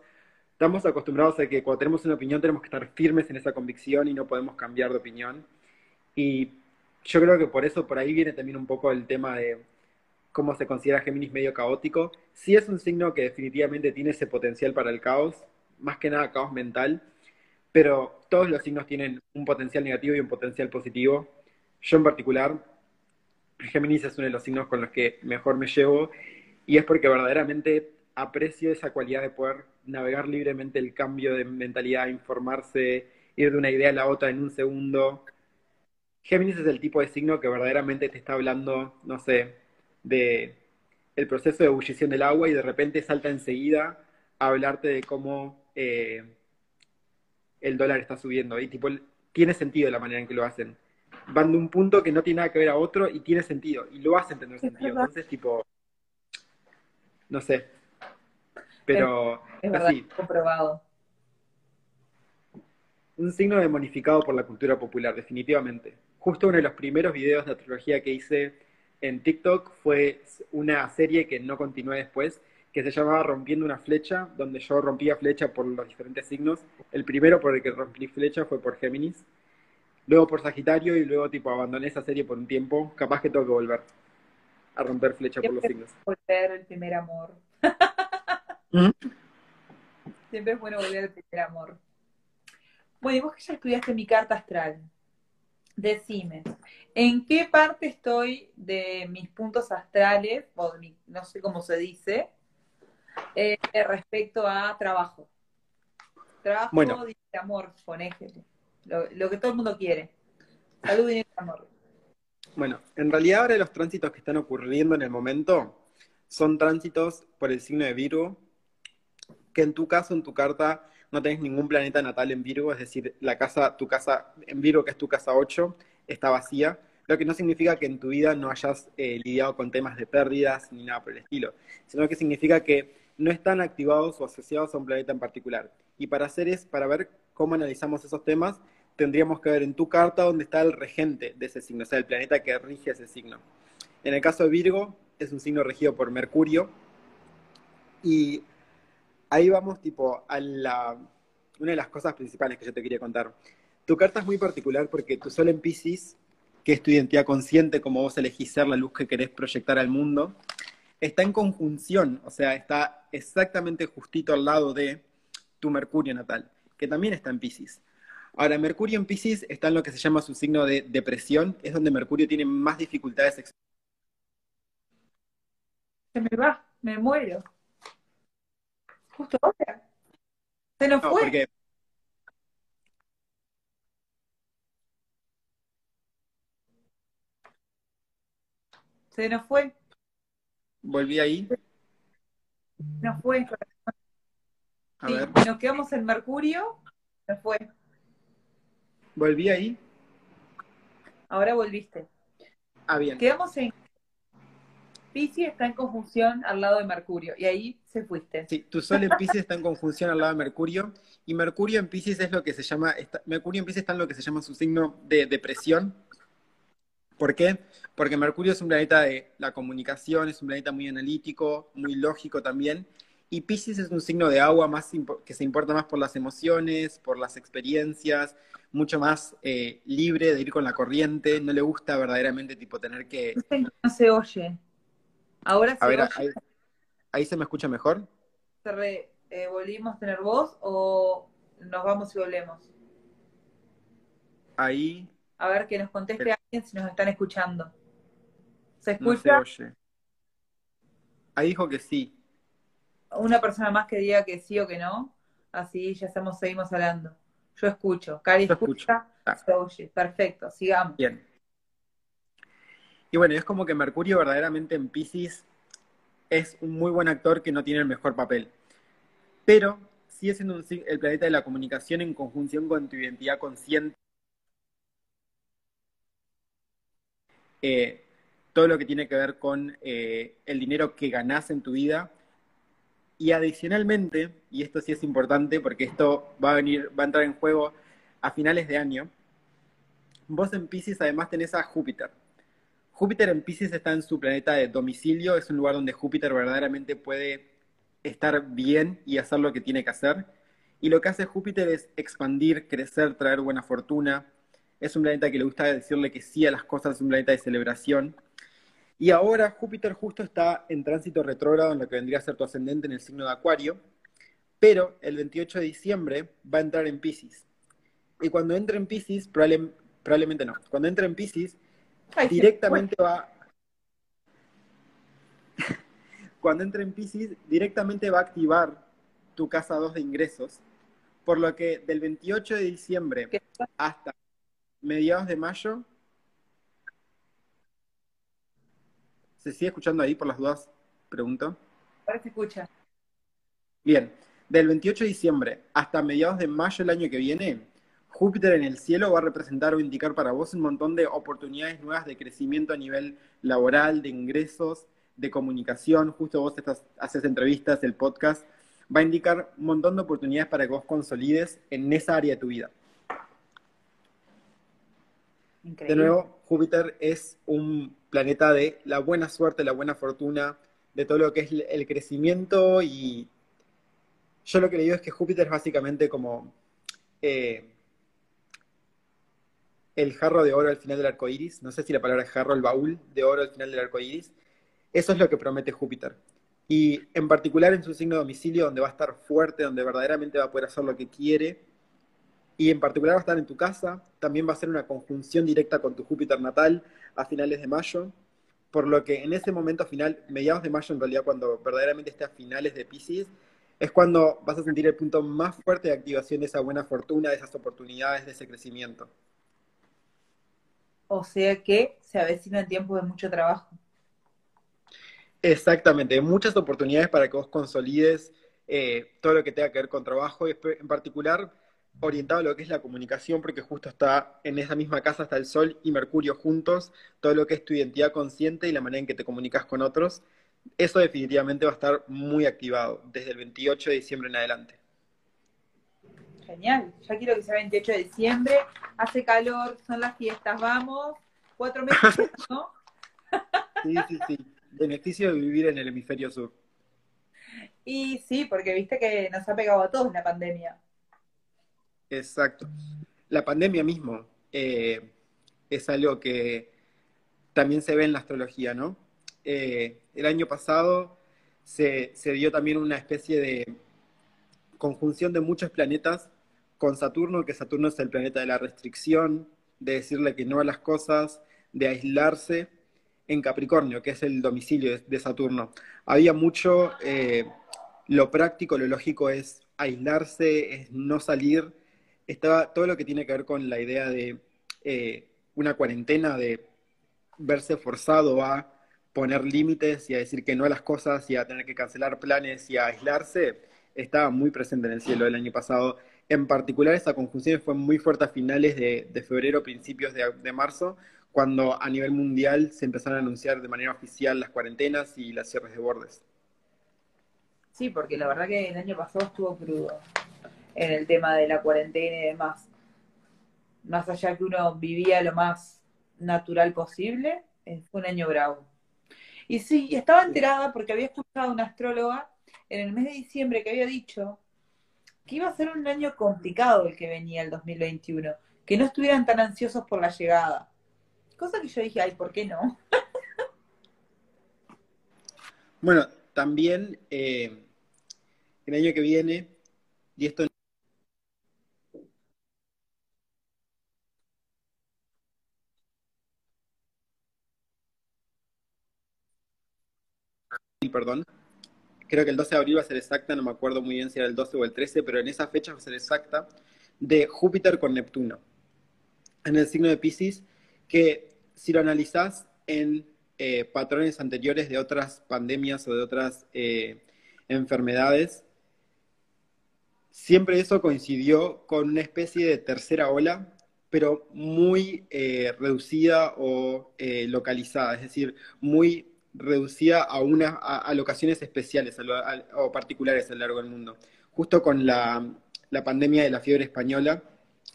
Estamos acostumbrados a que cuando tenemos una opinión tenemos que estar firmes en esa convicción y no podemos cambiar de opinión. Y yo creo que por eso por ahí viene también un poco el tema de cómo se considera Géminis medio caótico. Sí es un signo que definitivamente tiene ese potencial para el caos, más que nada caos mental, pero todos los signos tienen un potencial negativo y un potencial positivo. Yo en particular, Géminis es uno de los signos con los que mejor me llevo y es porque verdaderamente aprecio esa cualidad de poder navegar libremente el cambio de mentalidad, informarse, ir de una idea a la otra en un segundo. Géminis es el tipo de signo que verdaderamente te está hablando, no sé, de el proceso de ebullición del agua y de repente salta enseguida a hablarte de cómo eh, el dólar está subiendo. Y tipo, tiene sentido la manera en que lo hacen. Van de un punto que no tiene nada que ver a otro y tiene sentido. Y lo hacen tener sentido. Entonces, tipo, no sé. Pero es, así. comprobado. Un signo demonificado por la cultura popular, definitivamente. Justo uno de los primeros videos de astrología que hice en TikTok fue una serie que no continué después, que se llamaba Rompiendo una flecha, donde yo rompía flecha por los diferentes signos. El primero por el que rompí flecha fue por Géminis, luego por Sagitario y luego tipo abandoné esa serie por un tiempo. Capaz que tengo que volver a romper flecha por los signos. Volver el primer amor. ¿Mm? Siempre es bueno volver al primer amor. Bueno, y vos que ya estudiaste mi carta astral, decime, ¿en qué parte estoy de mis puntos astrales, o no sé cómo se dice, eh, respecto a trabajo? Trabajo, bueno. y amor, con lo, lo, que todo el mundo quiere. Salud, y amor. Bueno, en realidad ahora los tránsitos que están ocurriendo en el momento son tránsitos por el signo de Virgo, que en tu caso, en tu carta, no tenés ningún planeta natal en Virgo, es decir, la casa, tu casa en Virgo, que es tu casa 8, está vacía, lo que no significa que en tu vida no hayas eh, lidiado con temas de pérdidas ni nada por el estilo, sino que significa que no están activados o asociados a un planeta en particular. Y para hacer es, para ver cómo analizamos esos temas, tendríamos que ver en tu carta dónde está el regente de ese signo, o sea, el planeta que rige ese signo. En el caso de Virgo, es un signo regido por Mercurio, y ahí vamos tipo a la, una de las cosas principales que yo te quería contar. Tu carta es muy particular porque tu sol en Pisces, que es tu identidad consciente, como vos elegís ser la luz que querés proyectar al mundo, está en conjunción, o sea, está exactamente justito al lado de tu Mercurio natal, que también está en Pisces. Ahora, Mercurio en Pisces está en lo que se llama su signo de depresión, es donde Mercurio tiene más dificultades. Se me va, me muero. Justo ahora. Se nos fue. Se nos fue. Volví ahí. Nos fue. sí, nos quedamos en Mercurio. Se fue. Volví ahí. Ahora volviste. Ah, bien. Quedamos en Pisces está en conjunción al lado de Mercurio y ahí se fuiste. Sí, tu Sol en Pisces está en conjunción al lado de Mercurio y Mercurio en Pisces es lo que se llama, Mercurio en Pisces está en lo que se llama su signo de depresión. ¿Por qué? Porque Mercurio es un planeta de la comunicación, es un planeta muy analítico, muy lógico también, Y Pisces es un signo de agua más que se importa más por las emociones, por las experiencias, mucho más eh, libre de ir con la corriente, no le gusta verdaderamente tipo tener que... No se oye. Ahora se oye. Ahí, se me escucha mejor. Eh, ¿Volvimos a tener voz o nos vamos y volvemos? Ahí. A ver, que nos conteste alguien si nos están escuchando. ¿Se escucha? No se oye. Ahí dijo que sí una persona más que diga que sí o que no, así ya estamos, seguimos hablando. Yo escucho, Cari escucha, ah. se oye. Perfecto, sigamos. Bien. Y bueno, es como que Mercurio verdaderamente en Pisces es un muy buen actor que no tiene el mejor papel. Pero sigue siendo el planeta de la comunicación en conjunción con tu identidad consciente. Eh, todo lo que tiene que ver con eh, el dinero que ganás en tu vida y adicionalmente, y esto sí es importante porque esto va a venir, va a entrar en juego a finales de año, vos en Pisces además tenés a Júpiter. Júpiter en Pisces está en su planeta de domicilio, es un lugar donde Júpiter verdaderamente puede estar bien y hacer lo que tiene que hacer. Y lo que hace Júpiter es expandir, crecer, traer buena fortuna. Es un planeta que le gusta decirle que sí a las cosas, es un planeta de celebración. Y ahora Júpiter justo está en tránsito retrógrado en lo que vendría a ser tu ascendente en el signo de Acuario, pero el 28 de diciembre va a entrar en Pisces. Y cuando entre en Pisces, probablemente no, cuando entre en Pisces, directamente va... *laughs* cuando entre en Pisces, directamente va a activar tu casa 2 de ingresos, por lo que del 28 de diciembre hasta mediados de mayo ¿Se sigue escuchando ahí por las dudas? Pregunto. Ahora se escucha. Bien, del 28 de diciembre hasta mediados de mayo del año que viene, Júpiter en el cielo va a representar o indicar para vos un montón de oportunidades nuevas de crecimiento a nivel laboral, de ingresos, de comunicación. Justo vos estás, haces entrevistas, el podcast. Va a indicar un montón de oportunidades para que vos consolides en esa área de tu vida. De nuevo, Júpiter es un planeta de la buena suerte, la buena fortuna, de todo lo que es el crecimiento y yo lo que le digo es que Júpiter es básicamente como eh, el jarro de oro al final del arco iris. No sé si la palabra es jarro, el baúl de oro al final del arco iris. Eso es lo que promete Júpiter. Y en particular en su signo de domicilio, donde va a estar fuerte, donde verdaderamente va a poder hacer lo que quiere, y en particular va a estar en tu casa, también va a ser una conjunción directa con tu Júpiter natal a finales de mayo, por lo que en ese momento final, mediados de mayo en realidad, cuando verdaderamente esté a finales de Pisces, es cuando vas a sentir el punto más fuerte de activación de esa buena fortuna, de esas oportunidades, de ese crecimiento. O sea que se avecina el tiempo de mucho trabajo. Exactamente, muchas oportunidades para que vos consolides eh, todo lo que tenga que ver con trabajo, y en particular orientado a lo que es la comunicación, porque justo está en esa misma casa está el Sol y Mercurio juntos, todo lo que es tu identidad consciente y la manera en que te comunicas con otros, eso definitivamente va a estar muy activado desde el 28 de diciembre en adelante. Genial, ya quiero que sea 28 de diciembre, hace calor, son las fiestas, vamos, cuatro meses, *laughs* ¿no? sí, sí, sí, beneficio de vivir en el hemisferio sur. Y sí, porque viste que nos ha pegado a todos la pandemia. Exacto. La pandemia mismo eh, es algo que también se ve en la astrología, ¿no? Eh, el año pasado se, se dio también una especie de conjunción de muchos planetas con Saturno, que Saturno es el planeta de la restricción, de decirle que no a las cosas, de aislarse, en Capricornio, que es el domicilio de, Saturno. Había mucho, eh, lo práctico, lo lógico es aislarse, es no salir, estaba todo lo que tiene que ver con la idea de eh, una cuarentena, de verse forzado a poner límites y a decir que no a las cosas y a tener que cancelar planes y a aislarse, estaba muy presente en el cielo el año pasado. En particular, esa conjunción fue muy fuerte a finales de, febrero, principios de, de, marzo, cuando a nivel mundial se empezaron a anunciar de manera oficial las cuarentenas y las cierres de bordes. Sí, porque la verdad que el año pasado estuvo crudo en el tema de la cuarentena y demás. Más allá que uno vivía lo más natural posible, eh, fue un año bravo. Y sí, estaba enterada porque había escuchado a una astróloga en el mes de diciembre que había dicho que iba a ser un año complicado el que venía el 2021, que no estuvieran tan ansiosos por la llegada. Cosa que yo dije, ay, ¿por qué no? bueno, también eh, el año que viene, y esto perdón, creo que el 12 de abril va a ser exacta, no me acuerdo muy bien si era el 12 o el 13, pero en esa fecha va a ser exacta, de Júpiter con Neptuno, en el signo de Pisces, que si lo analizás en eh, patrones anteriores de otras pandemias o de otras eh, enfermedades, siempre eso coincidió con una especie de tercera ola, pero muy eh, reducida o localizada, es decir, muy reducida a, una, a, locaciones especiales o particulares a lo largo del mundo. Justo con la, pandemia de la fiebre española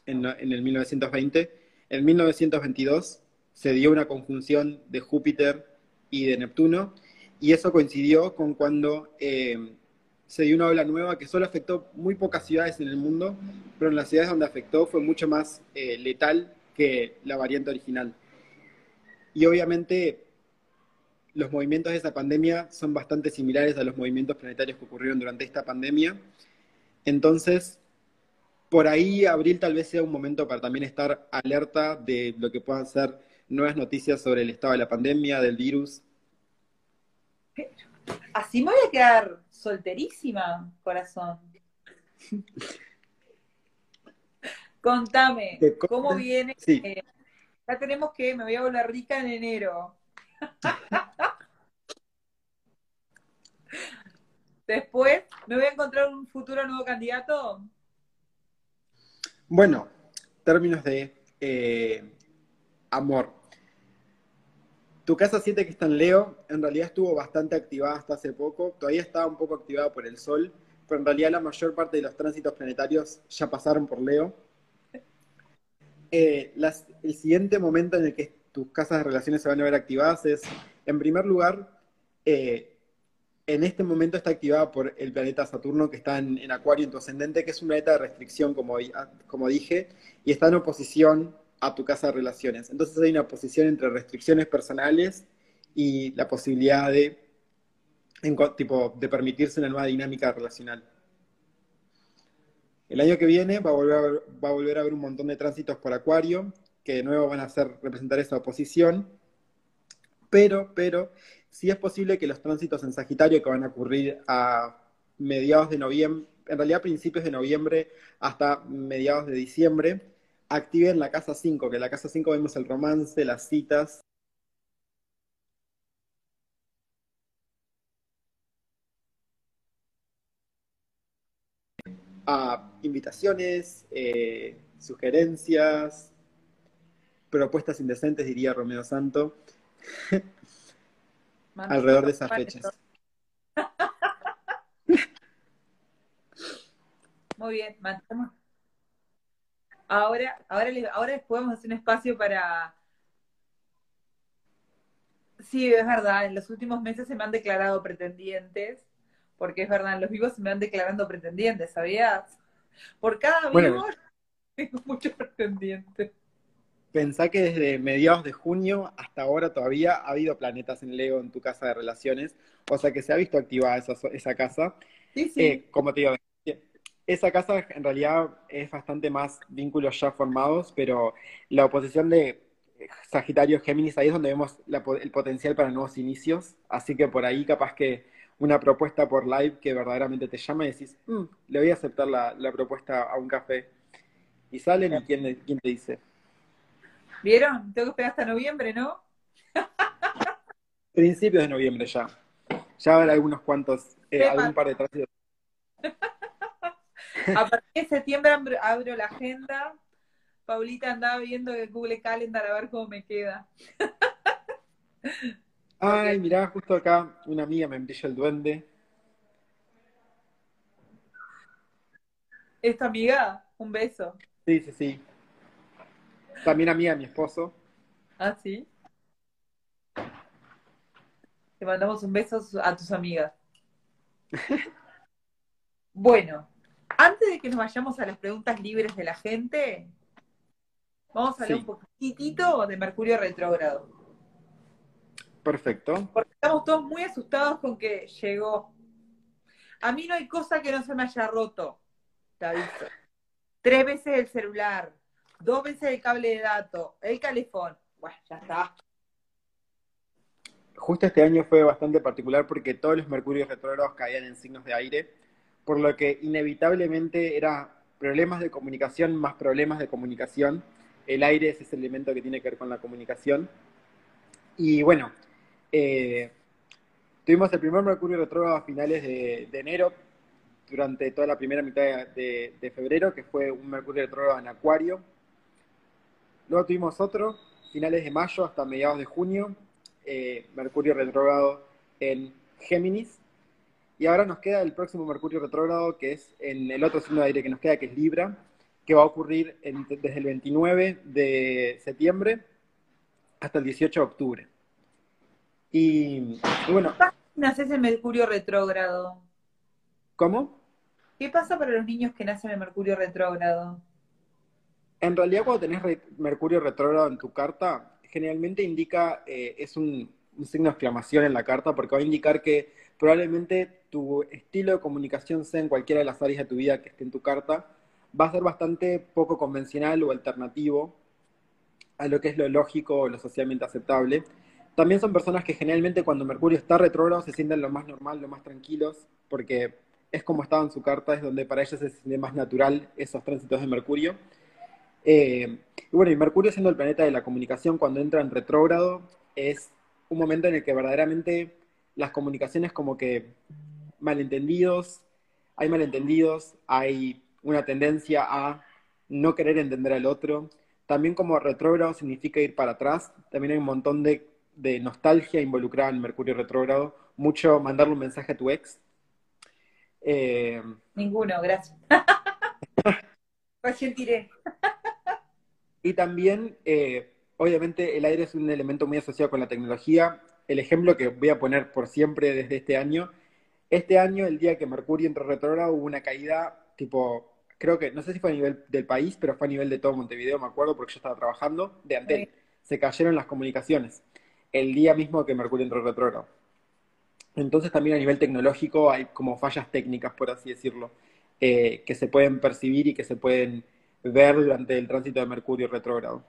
en, el 1920, en 1922 se dio una conjunción de Júpiter y de Neptuno, y eso coincidió con cuando eh, se dio una ola nueva que solo afectó muy pocas ciudades en el mundo, pero en las ciudades donde afectó fue mucho más eh, letal que la variante original. Y obviamente los movimientos de esa pandemia son bastante similares a los movimientos planetarios que ocurrieron durante esta pandemia. Entonces, por ahí abril tal vez sea un momento para también estar alerta de lo que puedan ser nuevas noticias sobre el estado de la pandemia, del virus. Así me voy a quedar solterísima, corazón. *laughs* Contame, ¿cómo viene? Eh, ya tenemos que, me voy a volver rica en enero. *laughs* Después, ¿me voy a encontrar un futuro nuevo candidato? Bueno, términos de eh, amor. Tu casa 7 que está en Leo, en realidad estuvo bastante activada hasta hace poco, todavía estaba un poco activada por el Sol, pero en realidad la mayor parte de los tránsitos planetarios ya pasaron por Leo. Eh, el siguiente momento en el que tus casas de relaciones se van a ver activadas es, en primer lugar, eh, en este momento está activada por el planeta Saturno que está en, Acuario en tu ascendente, que es un planeta de restricción, como, ah, como dije, y está en oposición a tu casa de relaciones. Entonces hay una oposición entre restricciones personales y la posibilidad de, tipo, de permitirse una nueva dinámica relacional. El año que viene va a, volver a haber, va a volver a haber un montón de tránsitos por Acuario, que de nuevo van a hacer representar esa oposición, pero, pero Sí es posible que los tránsitos en Sagitario que van a ocurrir a mediados de noviembre, en realidad principios de noviembre hasta mediados de diciembre, activen la casa 5, que en la casa 5 vemos el romance, las citas. A invitaciones, eh, sugerencias, propuestas indecentes, diría Romeo Santo. *laughs* alrededor de esas fechas. Muy bien, Ahora, ahora, ahora podemos hacer un espacio para... Sí, es verdad, en los últimos meses se me han declarado pretendientes, porque es verdad, en los vivos se me van declarando pretendientes, ¿sabías? Por cada vivo *laughs* tengo muchos pretendientes. Pensá que desde mediados de junio hasta ahora todavía ha habido planetas en Leo en tu casa de relaciones, o sea que se ha visto activada esa, esa casa. Sí, sí. Eh, como te digo, esa casa en realidad es bastante más vínculos ya formados, pero la oposición de Sagitario Géminis, ahí es donde vemos el potencial para nuevos inicios, así que por ahí capaz que una propuesta por live que verdaderamente te llama y decís, mm, le voy a aceptar la, propuesta a un café. Y salen y quién, quién te dice, ¿Vieron? Tengo que esperar hasta noviembre, ¿no? Principios de noviembre ya. Ya habrá algunos cuantos, eh, algún par de tránsitos. *laughs* A partir de septiembre abro, la agenda. Paulita andaba viendo el Google Calendar a ver cómo me queda. *laughs* Ay, mirá, justo acá una amiga me envió el duende. ¿Esta amiga? Un beso. Sí, sí, sí. También a mí, a mi esposo. Ah, sí. Te mandamos un beso a tus amigas. *laughs* bueno, antes de que nos vayamos a las preguntas libres de la gente, vamos a hablar un poquitito de Mercurio retrógrado. Perfecto. Porque estamos todos muy asustados con que llegó. A mí no hay cosa que no se me haya roto, te aviso. Tres veces el celular, dos veces el cable de datos, el calefón. Bueno, ya está. Justo este año fue bastante particular porque todos los mercurios retrógrados caían en signos de aire, por lo que inevitablemente era problemas de comunicación más problemas de comunicación. El aire es ese elemento que tiene que ver con la comunicación. Y bueno, eh, tuvimos el primer Mercurio retrógrado a finales de, enero, durante toda la primera mitad de, febrero, que fue un Mercurio retrógrado en Acuario. Luego tuvimos otro, finales de mayo hasta mediados de junio, eh, Mercurio retrógrado en Géminis. Y ahora nos queda el próximo Mercurio retrógrado, que es en el otro signo de aire que nos queda, que es Libra, que va a ocurrir desde el 29 de septiembre hasta el 18 de octubre. Y, bueno. ¿Qué naces en Mercurio retrógrado? ¿Cómo? ¿Qué pasa para los niños que nacen en Mercurio retrógrado? En realidad, cuando tenés Mercurio retrógrado en tu carta, generalmente indica, eh, es un, signo de exclamación en la carta, porque va a indicar que probablemente tu estilo de comunicación sea en cualquiera de las áreas de tu vida que esté en tu carta, va a ser bastante poco convencional o alternativo a lo que es lo lógico o lo socialmente aceptable. También son personas que generalmente cuando Mercurio está retrógrado se sienten lo más normal, lo más tranquilos, porque es como estaba en su carta, es donde para ellos se siente más natural esos tránsitos de Mercurio. Eh, y bueno, y Mercurio siendo el planeta de la comunicación, cuando entra en retrógrado, es un momento en el que verdaderamente las comunicaciones como que malentendidos, hay malentendidos, hay una tendencia a no querer entender al otro. También como retrógrado significa ir para atrás, también hay un montón de nostalgia involucrada en Mercurio retrógrado, mucho mandarle un mensaje a tu ex. Eh, Ninguno, gracias. *laughs* Recién tiré. Y también, eh, obviamente, el aire es un elemento muy asociado con la tecnología. El ejemplo que voy a poner por siempre desde este año, este año, el día que Mercurio entró retrógrado, hubo una caída tipo, creo que, no sé si fue a nivel del país, pero fue a nivel de todo Montevideo, me acuerdo, porque yo estaba trabajando, de Antel. Se cayeron las comunicaciones el día mismo que Mercurio entró retrógrado. Entonces también a nivel tecnológico hay como fallas técnicas, por así decirlo, eh, que se pueden percibir y que se pueden ver durante el tránsito de Mercurio retrógrado.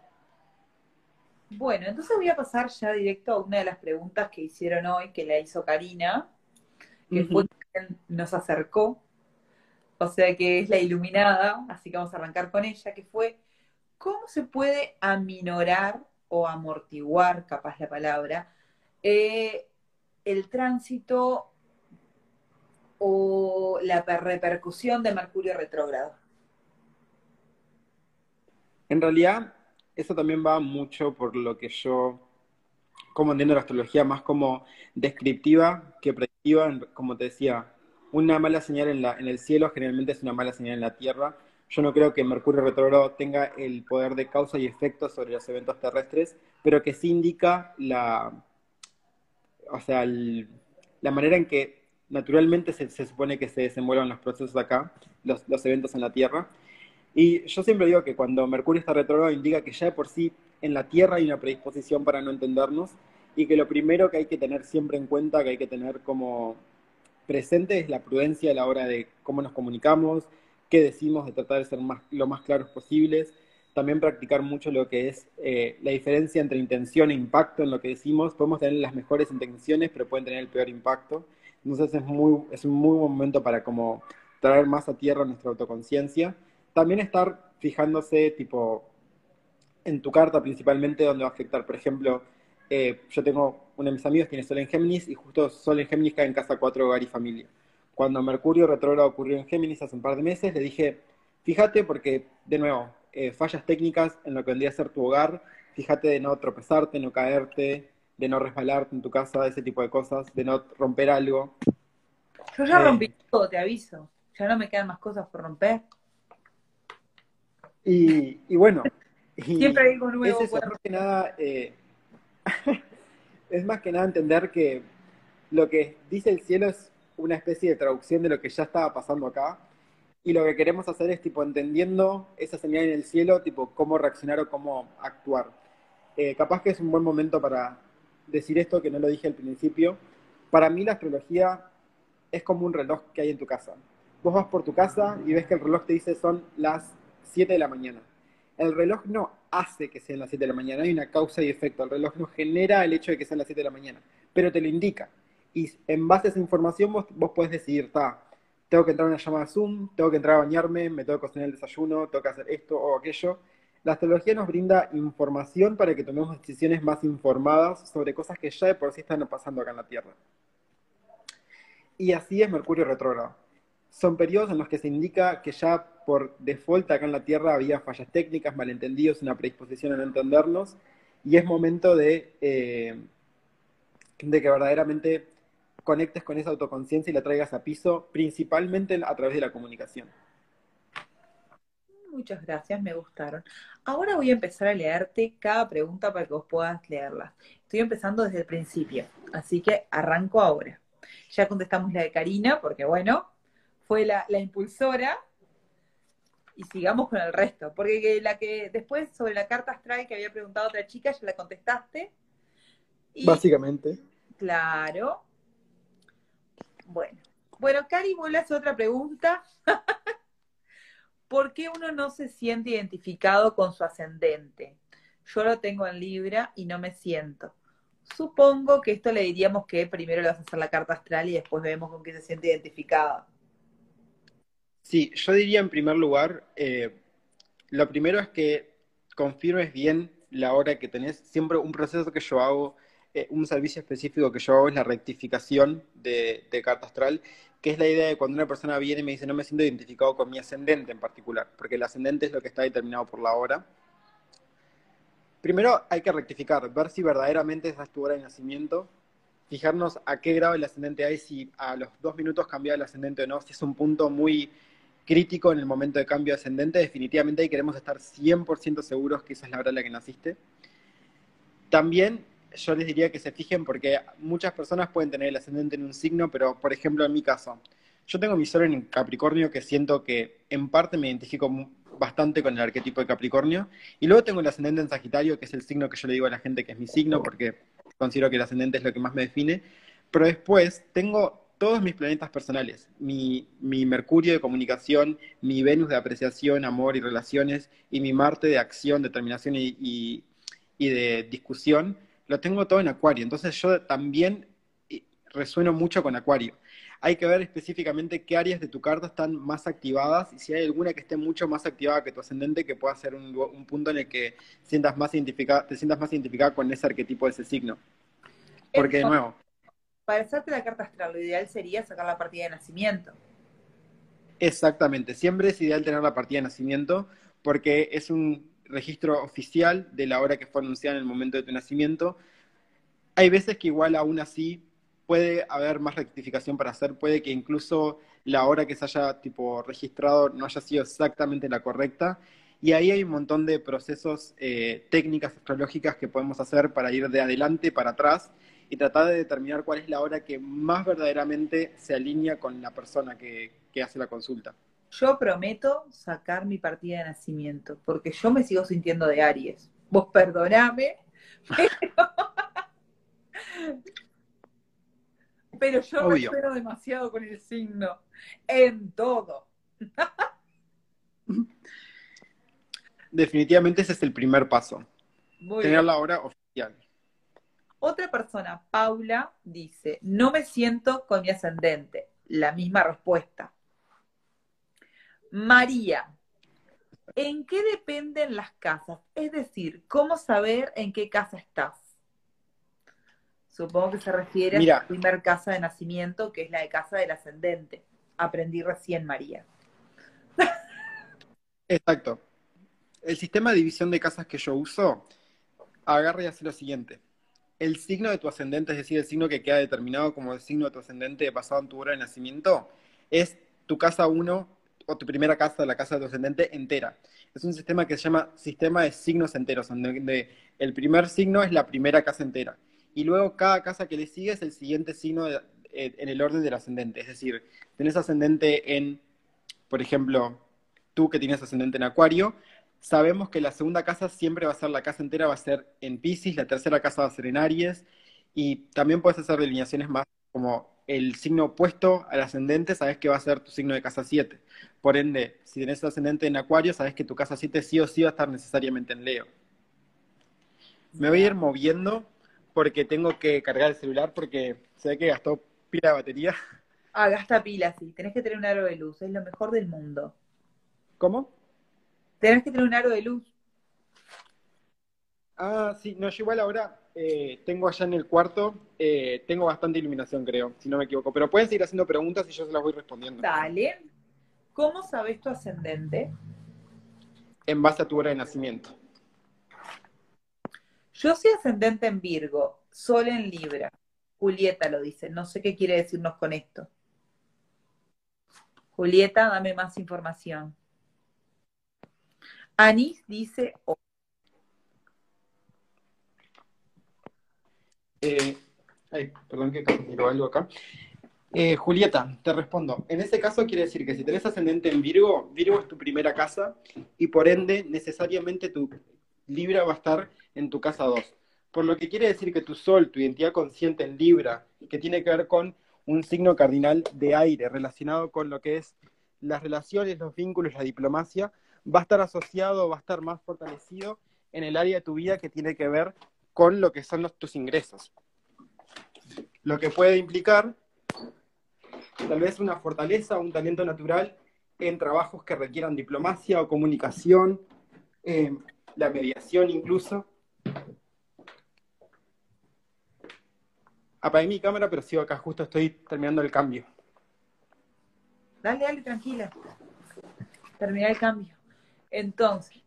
Bueno, entonces voy a pasar ya directo a una de las preguntas que hicieron hoy, que la hizo Karina, que fue quien nos acercó, o sea que es la iluminada, así que vamos a arrancar con ella, que fue, ¿cómo se puede aminorar o amortiguar, capaz la palabra, eh, el tránsito o la repercusión de Mercurio retrógrado. En realidad, eso también va mucho por lo que yo, como entiendo la astrología, más como descriptiva que predictiva, como te decía, una mala señal en, la, en el cielo generalmente es una mala señal en la tierra, yo no creo que Mercurio retrógrado tenga el poder de causa y efecto sobre los eventos terrestres, pero que sí indica la, o sea, la manera en que naturalmente se, supone que se desenvuelvan los procesos acá, los, eventos en la Tierra. Y yo siempre digo que cuando Mercurio está retrógrado indica que ya de por sí en la Tierra hay una predisposición para no entendernos y que lo primero que hay que tener siempre en cuenta, que hay que tener como presente es la prudencia a la hora de cómo nos comunicamos, qué decimos, de tratar de ser lo más claros posibles. También practicar mucho lo que es eh, la diferencia entre intención e impacto en lo que decimos. Podemos tener las mejores intenciones, pero pueden tener el peor impacto. Entonces es, muy, es un muy buen momento para como traer más a tierra nuestra autoconciencia. También estar fijándose, tipo, en tu carta principalmente, donde va a afectar. Por ejemplo, eh, yo tengo uno de mis amigos tiene Sol en Géminis y justo Sol en Géminis cae en casa 4, hogar y familia cuando Mercurio retrógrado ocurrió en Géminis hace un par de meses, le dije, fíjate porque, de nuevo, eh, fallas técnicas en lo que vendría a ser tu hogar, fíjate de no tropezarte, no caerte, de no resbalarte en tu casa, ese tipo de cosas, de no romper algo. Yo ya rompí eh, todo, te aviso. Ya no me quedan más cosas por romper. Y, bueno. Siempre algo nuevo. Es, más que nada, eh, *laughs* es más que nada entender que lo que dice el cielo es una especie de traducción de lo que ya estaba pasando acá. Y lo que queremos hacer es, tipo, entendiendo esa señal en el cielo, tipo, cómo reaccionar o cómo actuar. Eh, capaz que es un buen momento para decir esto, que no lo dije al principio. Para mí la astrología es como un reloj que hay en tu casa. Vos vas por tu casa y ves que el reloj te dice son las 7 de la mañana. El reloj no hace que sean las 7 de la mañana, hay una causa y efecto. El reloj no genera el hecho de que sean las 7 de la mañana, pero te lo indica. Y en base a esa información vos, vos podés decidir, está, tengo que entrar a una llamada Zoom, tengo que entrar a bañarme, me tengo que cocinar el desayuno, tengo que hacer esto o aquello. La astrología nos brinda información para que tomemos decisiones más informadas sobre cosas que ya de por sí están pasando acá en la Tierra. Y así es Mercurio retrógrado. Son periodos en los que se indica que ya por default acá en la Tierra había fallas técnicas, malentendidos, una predisposición a no entendernos, y es momento de, eh, de que verdaderamente conectes con esa autoconciencia y la traigas a piso, principalmente a través de la comunicación. Muchas gracias, me gustaron. Ahora voy a empezar a leerte cada pregunta para que vos puedas leerlas. Estoy empezando desde el principio, así que arranco ahora. Ya contestamos la de Karina, porque bueno, fue la, impulsora. Y sigamos con el resto, porque la que después sobre la carta astral que había preguntado otra chica, ya la contestaste. Básicamente. Claro. Bueno. Bueno, Cari, vuelve a hacer otra pregunta. *laughs* ¿Por qué uno no se siente identificado con su ascendente? Yo lo tengo en Libra y no me siento. Supongo que esto le diríamos que primero le vas a hacer la carta astral y después vemos con qué se siente identificado. Sí, yo diría en primer lugar, eh, lo primero es que confirmes bien la hora que tenés. Siempre un proceso que yo hago, eh, un servicio específico que yo hago es la rectificación de, carta astral que es la idea de cuando una persona viene y me dice no me siento identificado con mi ascendente en particular, porque el ascendente es lo que está determinado por la hora. Primero hay que rectificar, ver si verdaderamente esa es tu hora de nacimiento, fijarnos a qué grado el ascendente hay, si a los dos minutos cambia el ascendente o no, si es un punto muy crítico en el momento de cambio de ascendente, definitivamente ahí queremos estar 100% seguros que esa es la hora en la que naciste. También yo les diría que se fijen porque muchas personas pueden tener el ascendente en un signo, pero por ejemplo en mi caso, yo tengo mi sol en Capricornio que siento que en parte me identifico bastante con el arquetipo de Capricornio, y luego tengo el ascendente en Sagitario, que es el signo que yo le digo a la gente que es mi signo, porque considero que el ascendente es lo que más me define, pero después tengo todos mis planetas personales, mi, Mercurio de comunicación, mi Venus de apreciación, amor y relaciones, y mi Marte de acción, determinación y de discusión, lo tengo todo en Acuario. Entonces yo también eh, resueno mucho con Acuario. Hay que ver específicamente qué áreas de tu carta están más activadas y si hay alguna que esté mucho más activada que tu ascendente, que pueda ser un, punto en el que sientas más identificada, te sientas más identificada con ese arquetipo de ese signo. Porque, de nuevo. Para hacerte la carta astral, lo ideal sería sacar la partida de nacimiento. Exactamente. Siempre es ideal tener la partida de nacimiento porque es un registro oficial de la hora que fue anunciada en el momento de tu nacimiento. Hay veces que igual aún así puede haber más rectificación para hacer, puede que incluso la hora que se haya tipo registrado no haya sido exactamente la correcta. Y ahí hay un montón de procesos, eh, técnicas astrológicas que podemos hacer para ir de adelante para atrás y tratar de determinar cuál es la hora que más verdaderamente se alinea con la persona que hace la consulta. Yo prometo sacar mi partida de nacimiento, porque yo me sigo sintiendo de Aries. Vos perdoname, *laughs* pero, yo me espero demasiado con el signo, en todo. Definitivamente ese es el primer paso. tener la hora oficial. Otra persona, Paula, dice, no me siento con mi ascendente. La misma respuesta. María, ¿en qué dependen las casas? Es decir, ¿cómo saber en qué casa estás? Supongo que se refiere a la primera casa de nacimiento, que es la de casa del ascendente. Aprendí recién, María. Exacto. El sistema de división de casas que yo uso agarra y hace lo siguiente. El signo de tu ascendente, es decir, el signo que queda determinado como el signo de tu ascendente basado en tu hora de nacimiento, es tu casa 1 o tu primera casa, la casa de tu ascendente entera. Es un sistema que se llama sistema de signos enteros, donde el primer signo es la primera casa entera. Y luego cada casa que le sigue es el siguiente signo eh, en el orden del ascendente. Es decir, tenés ascendente en, por ejemplo, tú que tienes ascendente en Acuario, sabemos que la segunda casa siempre va a ser, la casa entera va a ser en Pisces, la tercera casa va a ser en Aries, y también puedes hacer delineaciones más como el signo opuesto al ascendente, sabes que va a ser tu signo de casa 7. Por ende, si tenés ascendente en Acuario, sabes que tu casa 7 sí o sí va a estar necesariamente en Leo. Me voy a ir moviendo porque tengo que cargar el celular porque se ve que gastó pila de batería. Ah, gasta pila, sí. Tenés que tener un aro de luz, es lo mejor del mundo. ¿Cómo? Tenés que tener un aro de luz. Ah, sí, no, yo igual ahora eh, tengo allá en el cuarto, eh, tengo bastante iluminación, creo, si no me equivoco. Pero pueden seguir haciendo preguntas y yo se las voy respondiendo. Dale. ¿Cómo sabes tu ascendente? En base a tu hora de nacimiento. Yo soy ascendente en Virgo, Sol en Libra. Julieta lo dice, no sé qué quiere decirnos con esto. Julieta, dame más información. Anis dice, Eh, ay, perdón que algo acá. Eh, Julieta, te respondo. En ese caso quiere decir que si tenés ascendente en Virgo, Virgo es tu primera casa y por ende necesariamente tu Libra va a estar en tu casa 2. Por lo que quiere decir que tu Sol, tu identidad consciente en Libra, que tiene que ver con un signo cardinal de aire relacionado con lo que es las relaciones, los vínculos, la diplomacia, va a estar asociado, va a estar más fortalecido en el área de tu vida que tiene que ver con lo que son tus ingresos. Lo que puede implicar tal vez una fortaleza o un talento natural en trabajos que requieran diplomacia o comunicación, eh, la mediación incluso. Apagué mi cámara, pero sigo acá, justo estoy terminando el cambio. Dale, dale, tranquila. Termina el cambio. Entonces,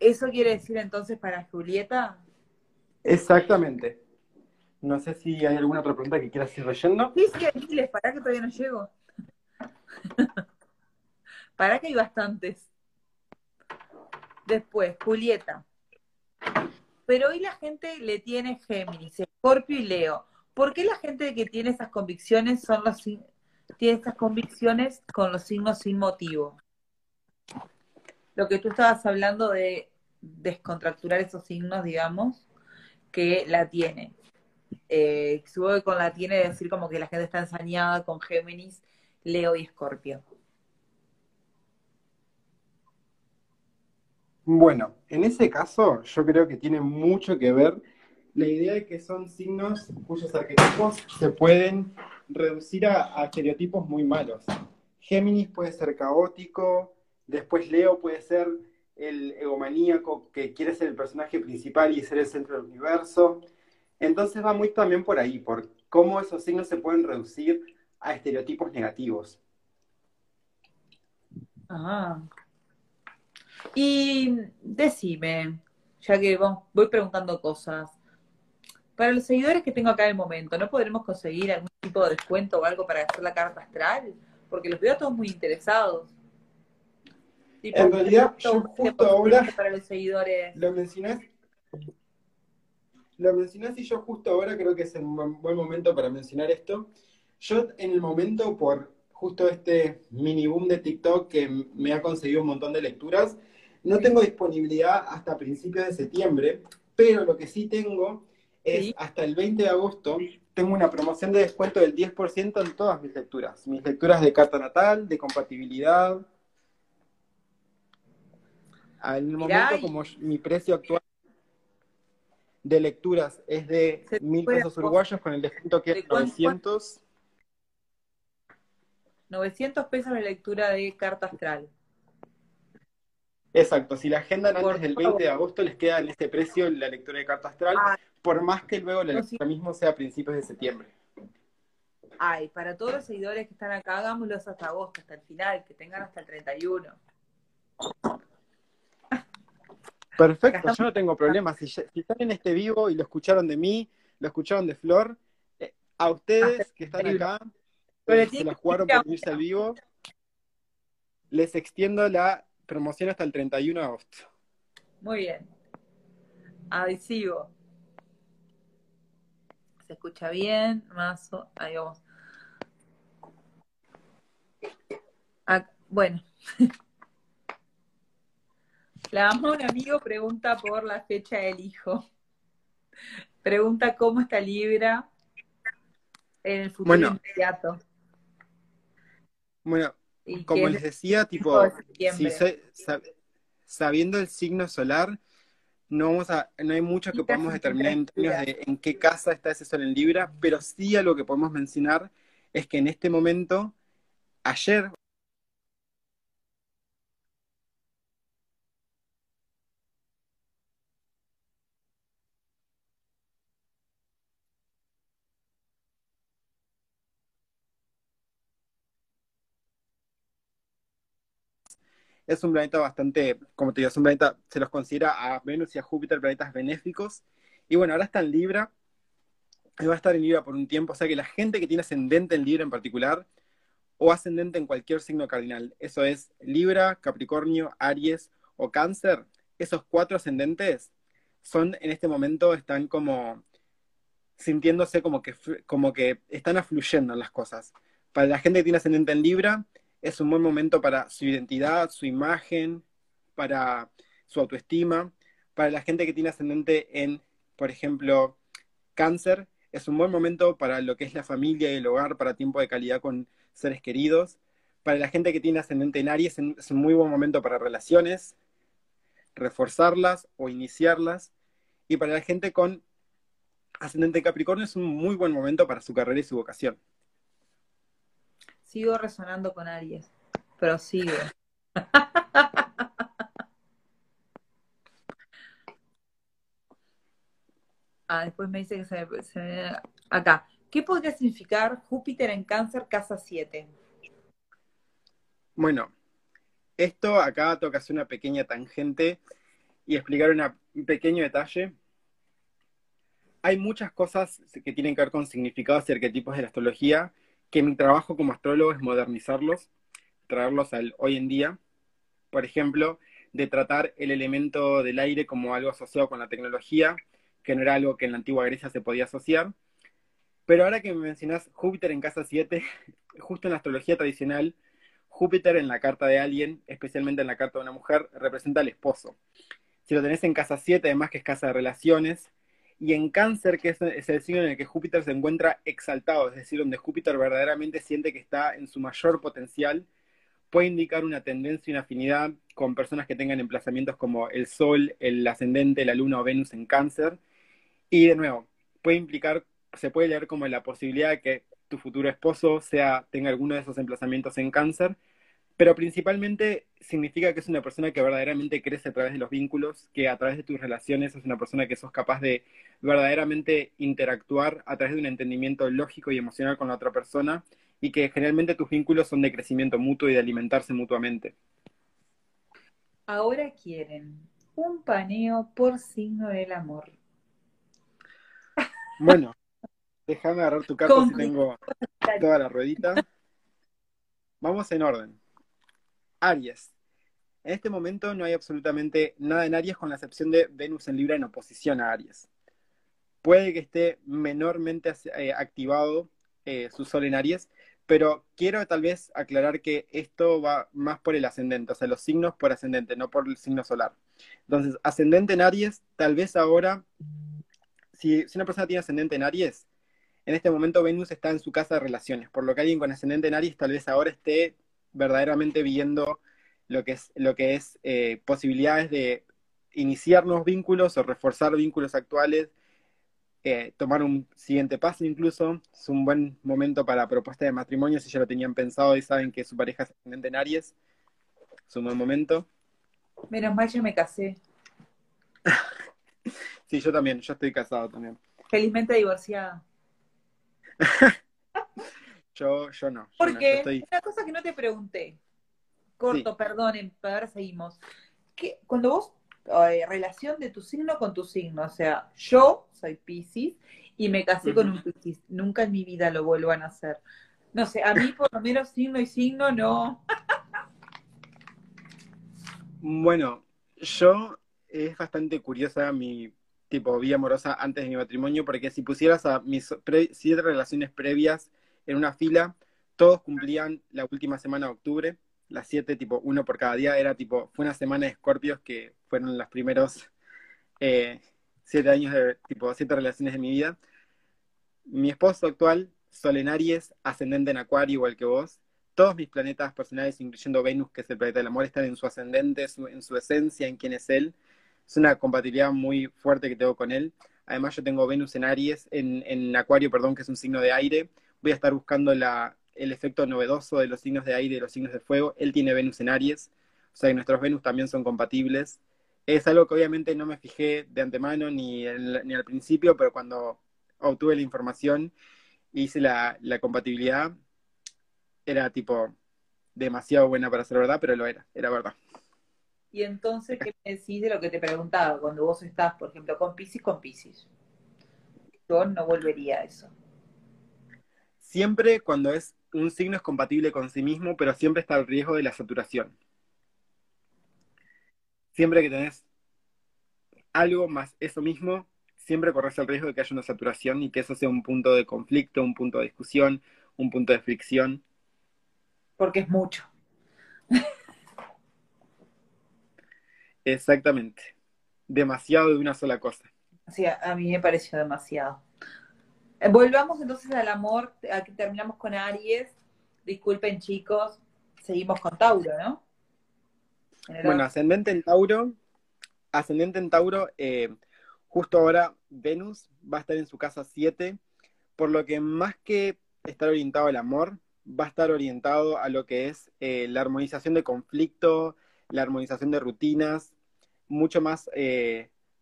¿Eso quiere decir entonces para Julieta? Exactamente. No sé si hay alguna otra pregunta que quieras ir leyendo. Sí, sí, hay miles, para que todavía no llego. *laughs* para que hay bastantes. Después, Julieta. Pero hoy la gente le tiene Géminis, Escorpio y Leo. ¿Por qué la gente que tiene esas convicciones son los tiene esas convicciones con los signos sin motivo? Lo que tú estabas hablando de descontracturar esos signos, digamos, que la tiene. Eh, supongo que con la tiene decir como que la gente está ensañada con Géminis, Leo y Escorpio. Bueno, en ese caso yo creo que tiene mucho que ver la idea de que son signos cuyos arquetipos se pueden reducir a, a estereotipos muy malos. Géminis puede ser caótico, después Leo puede ser el egomaníaco que quiere ser el personaje principal y ser el centro del universo. Entonces va muy también por ahí, por cómo esos signos se pueden reducir a estereotipos negativos. Ah. Y decime, ya que voy preguntando cosas, para los seguidores que tengo acá en el momento, ¿no podremos conseguir algún tipo de descuento o algo para hacer la carta astral? Porque los veo todos muy interesados en realidad, yo justo ahora. Para los seguidores. Lo mencionás. Lo mencionás y yo justo ahora creo que es un buen momento para mencionar esto. Yo en el momento, por justo este mini boom de TikTok que me ha conseguido un montón de lecturas, no tengo disponibilidad hasta principios de septiembre, pero lo que sí tengo es hasta el 20 de agosto, tengo una promoción de descuento del 10% en todas mis lecturas. Mis lecturas de carta natal, de compatibilidad, en el momento, como mi precio actual de lecturas es de mil pesos uruguayos, con el descuento que es 900. 900 pesos la lectura de carta astral. Exacto, si la agenda antes del 20 de agosto les queda en este precio la lectura de carta astral, ah. por más que luego la lectura mismo sea a principios de septiembre. Ay, para todos los seguidores que están acá, hagámoslos hasta agosto, hasta el final, que tengan hasta el 31. Perfecto, yo no tengo problema. Si, están en este vivo y lo escucharon de mí, lo escucharon de Flor, eh, a ustedes que están acá, eh, se la jugaron por unirse al vivo, les extiendo la promoción hasta el 31 de agosto. Muy bien. Adhesivo. se escucha bien, mazo, ahí vamos. Ah, bueno. *laughs* La ama un amigo pregunta por la fecha del hijo. Pregunta cómo está Libra en el futuro inmediato. Bueno, como les decía, tipo, sabiendo el signo solar, no vamos a, no hay mucho que podamos determinar en términos de en qué casa está ese sol en Libra, pero sí algo que podemos mencionar es que en este momento, ayer es un planeta bastante, como te digo, es un planeta, se los considera a Venus y a Júpiter planetas benéficos. Y bueno, ahora está en Libra, y va a estar en Libra por un tiempo, o sea que la gente que tiene ascendente en Libra en particular, o ascendente en cualquier signo cardinal, eso es Libra, Capricornio, Aries o Cáncer, esos cuatro ascendentes son en este momento, están como sintiéndose como que, como que están afluyendo en las cosas. Para la gente que tiene ascendente en Libra, es un buen momento para su identidad, su imagen, para su autoestima. Para la gente que tiene ascendente en, por ejemplo, cáncer, es un buen momento para lo que es la familia y el hogar, para tiempo de calidad con seres queridos. Para la gente que tiene ascendente en Aries, es un muy buen momento para relaciones, reforzarlas o iniciarlas. Y para la gente con ascendente Capricornio es un muy buen momento para su carrera y su vocación. Sigo resonando con Aries, pero sigo. *laughs* ah, después me dice que se, se Acá. ¿Qué podría significar Júpiter en cáncer casa 7? Bueno, esto acá toca hacer una pequeña tangente y explicar un pequeño detalle. Hay muchas cosas que tienen que ver con significados y arquetipos de la astrología que mi trabajo como astrólogo es modernizarlos, traerlos al hoy en día. Por ejemplo, de tratar el elemento del aire como algo asociado con la tecnología, que no era algo que en la antigua Grecia se podía asociar. Pero ahora que me mencionas Júpiter en casa 7, *laughs* justo en la astrología tradicional, Júpiter en la carta de alguien, especialmente en la carta de una mujer, representa al esposo. Si lo tenés en casa 7, además que es casa de relaciones, y en cáncer, que es, el signo en el que Júpiter se encuentra exaltado, es decir, donde Júpiter verdaderamente siente que está en su mayor potencial, puede indicar una tendencia una afinidad con personas que tengan emplazamientos como el Sol, el ascendente, la Luna o Venus en cáncer. Y de nuevo, puede implicar, se puede leer como la posibilidad de que tu futuro esposo sea, tenga alguno de esos emplazamientos en cáncer, pero principalmente significa que es una persona que verdaderamente crece a través de los vínculos, que a través de tus relaciones es una persona que sos capaz de verdaderamente interactuar a través de un entendimiento lógico y emocional con la otra persona y que generalmente tus vínculos son de crecimiento mutuo y de alimentarse mutuamente. Ahora quieren un paneo por signo del amor. Bueno, *laughs* déjame agarrar tu carta si tengo toda la ruedita. Vamos en orden. Aries. En este momento no hay absolutamente nada en Aries con la excepción de Venus en Libra en oposición a Aries. Puede que esté menormente eh, activado eh, su Sol en Aries, pero quiero tal vez aclarar que esto va más por el ascendente, o sea, los signos por ascendente, no por el signo solar. Entonces, ascendente en Aries, tal vez ahora, si, si una persona tiene ascendente en Aries, en este momento Venus está en su casa de relaciones, por lo que alguien con ascendente en Aries tal vez ahora esté verdaderamente viendo lo que es, lo que es eh, posibilidades de iniciar nuevos vínculos o reforzar vínculos actuales, eh, tomar un siguiente paso incluso. Es un buen momento para propuesta de matrimonio si ya lo tenían pensado y saben que su pareja es ascendente en Aries. Es un buen momento. Menos mal yo me casé. *laughs* sí, yo también, yo estoy casado también. Felizmente divorciada. *laughs* Yo, yo no. Porque una cosa que no te pregunté, corto, perdonen, ahora seguimos. Que cuando vos, eh, relación de tu signo con tu signo, o sea, yo soy Pisces y me casé con un Pisces, nunca en mi vida lo vuelvan a hacer. No sé, a mí *laughs* por lo menos signo y signo no. bueno, yo es bastante curiosa mi, tipo vida amorosa antes de mi matrimonio, porque si pusieras a mis siete relaciones previas en una fila, todos cumplían la última semana de octubre, las siete, tipo uno por cada día, era tipo, fue una semana de escorpios que fueron los primeros eh, siete años de, tipo, siete relaciones de mi vida. Mi esposo actual, Sol Aries, ascendente en Acuario, igual que vos. Todos mis planetas personales, incluyendo Venus, que es el planeta del amor, están en su ascendente, en su esencia, en quién es él. Es una compatibilidad muy fuerte que tengo con él. Además, yo tengo Venus en Aries, en, en Acuario, perdón, que es un signo de aire. Voy a estar buscando la, el efecto novedoso de los signos de aire y los signos de fuego. Él tiene Venus en Aries, o sea que nuestros Venus también son compatibles. Es algo que obviamente no me fijé de antemano ni, ni al principio, pero cuando obtuve la información hice la, la compatibilidad, era tipo demasiado buena para ser verdad, pero lo era, era verdad. Y entonces, ¿qué me decís de lo que te preguntaba? Cuando vos estás, por ejemplo, con Pisces, con Pisces. Yo no volvería a eso. Siempre cuando es un signo es compatible con sí mismo, pero siempre está el riesgo de la saturación. Siempre que tenés algo más eso mismo, siempre corres el riesgo de que haya una saturación y que eso sea un punto de conflicto, un punto de discusión, un punto de fricción. Porque es mucho. Exactamente. Demasiado de una sola cosa. Sí, a mí me pareció demasiado. Eh, volvamos entonces al amor, aquí terminamos con Aries. Disculpen chicos, seguimos con Tauro, ¿no? Bueno, ascendente en Tauro, ascendente en Tauro, eh, justo ahora Venus va a estar en su casa 7, por lo que más que estar orientado al amor, va a estar orientado a lo que es eh, la armonización de conflicto, la armonización de rutinas, mucho más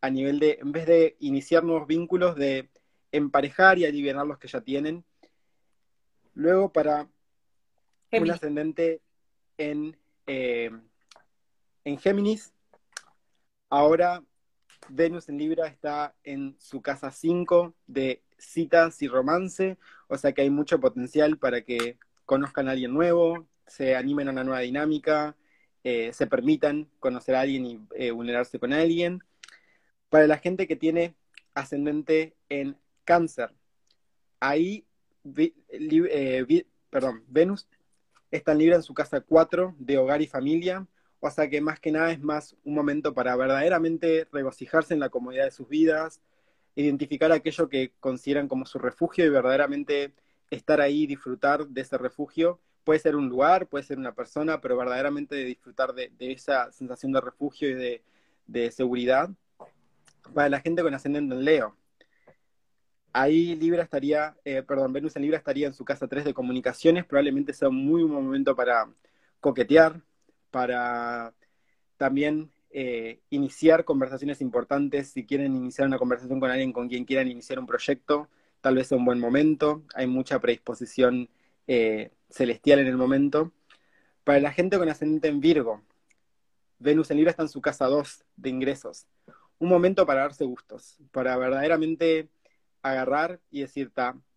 a nivel de, en vez de iniciar nuevos vínculos, de emparejar y aliviar los que ya tienen. Luego para un ascendente en, eh, en Géminis, ahora Venus en Libra está en su casa 5 de citas y romance, o sea que hay mucho potencial para que conozcan a alguien nuevo, se animen a una nueva dinámica, eh, se permitan conocer a alguien y eh, vulnerarse con alguien. Para la gente que tiene ascendente en cáncer. Ahí, eh, perdón, Venus está libre en su casa 4 de hogar y familia, o sea que más que nada es más un momento para verdaderamente regocijarse en la comodidad de sus vidas, identificar aquello que consideran como su refugio y verdaderamente estar ahí, disfrutar de ese refugio. Puede ser un lugar, puede ser una persona, pero verdaderamente disfrutar de, esa sensación de refugio y de, de seguridad. Para la gente con ascendente en Leo, ahí Libra estaría, eh, perdón, Venus en Libra estaría en su casa 3 de comunicaciones, probablemente sea un muy buen momento para coquetear, para también eh, iniciar conversaciones importantes, si quieren iniciar una conversación con alguien con quien quieran iniciar un proyecto, tal vez sea un buen momento, hay mucha predisposición eh, celestial en el momento. Para la gente con ascendente en Virgo, Venus en Libra está en su casa 2 de ingresos. Un momento para darse gustos, para verdaderamente agarrar y decir,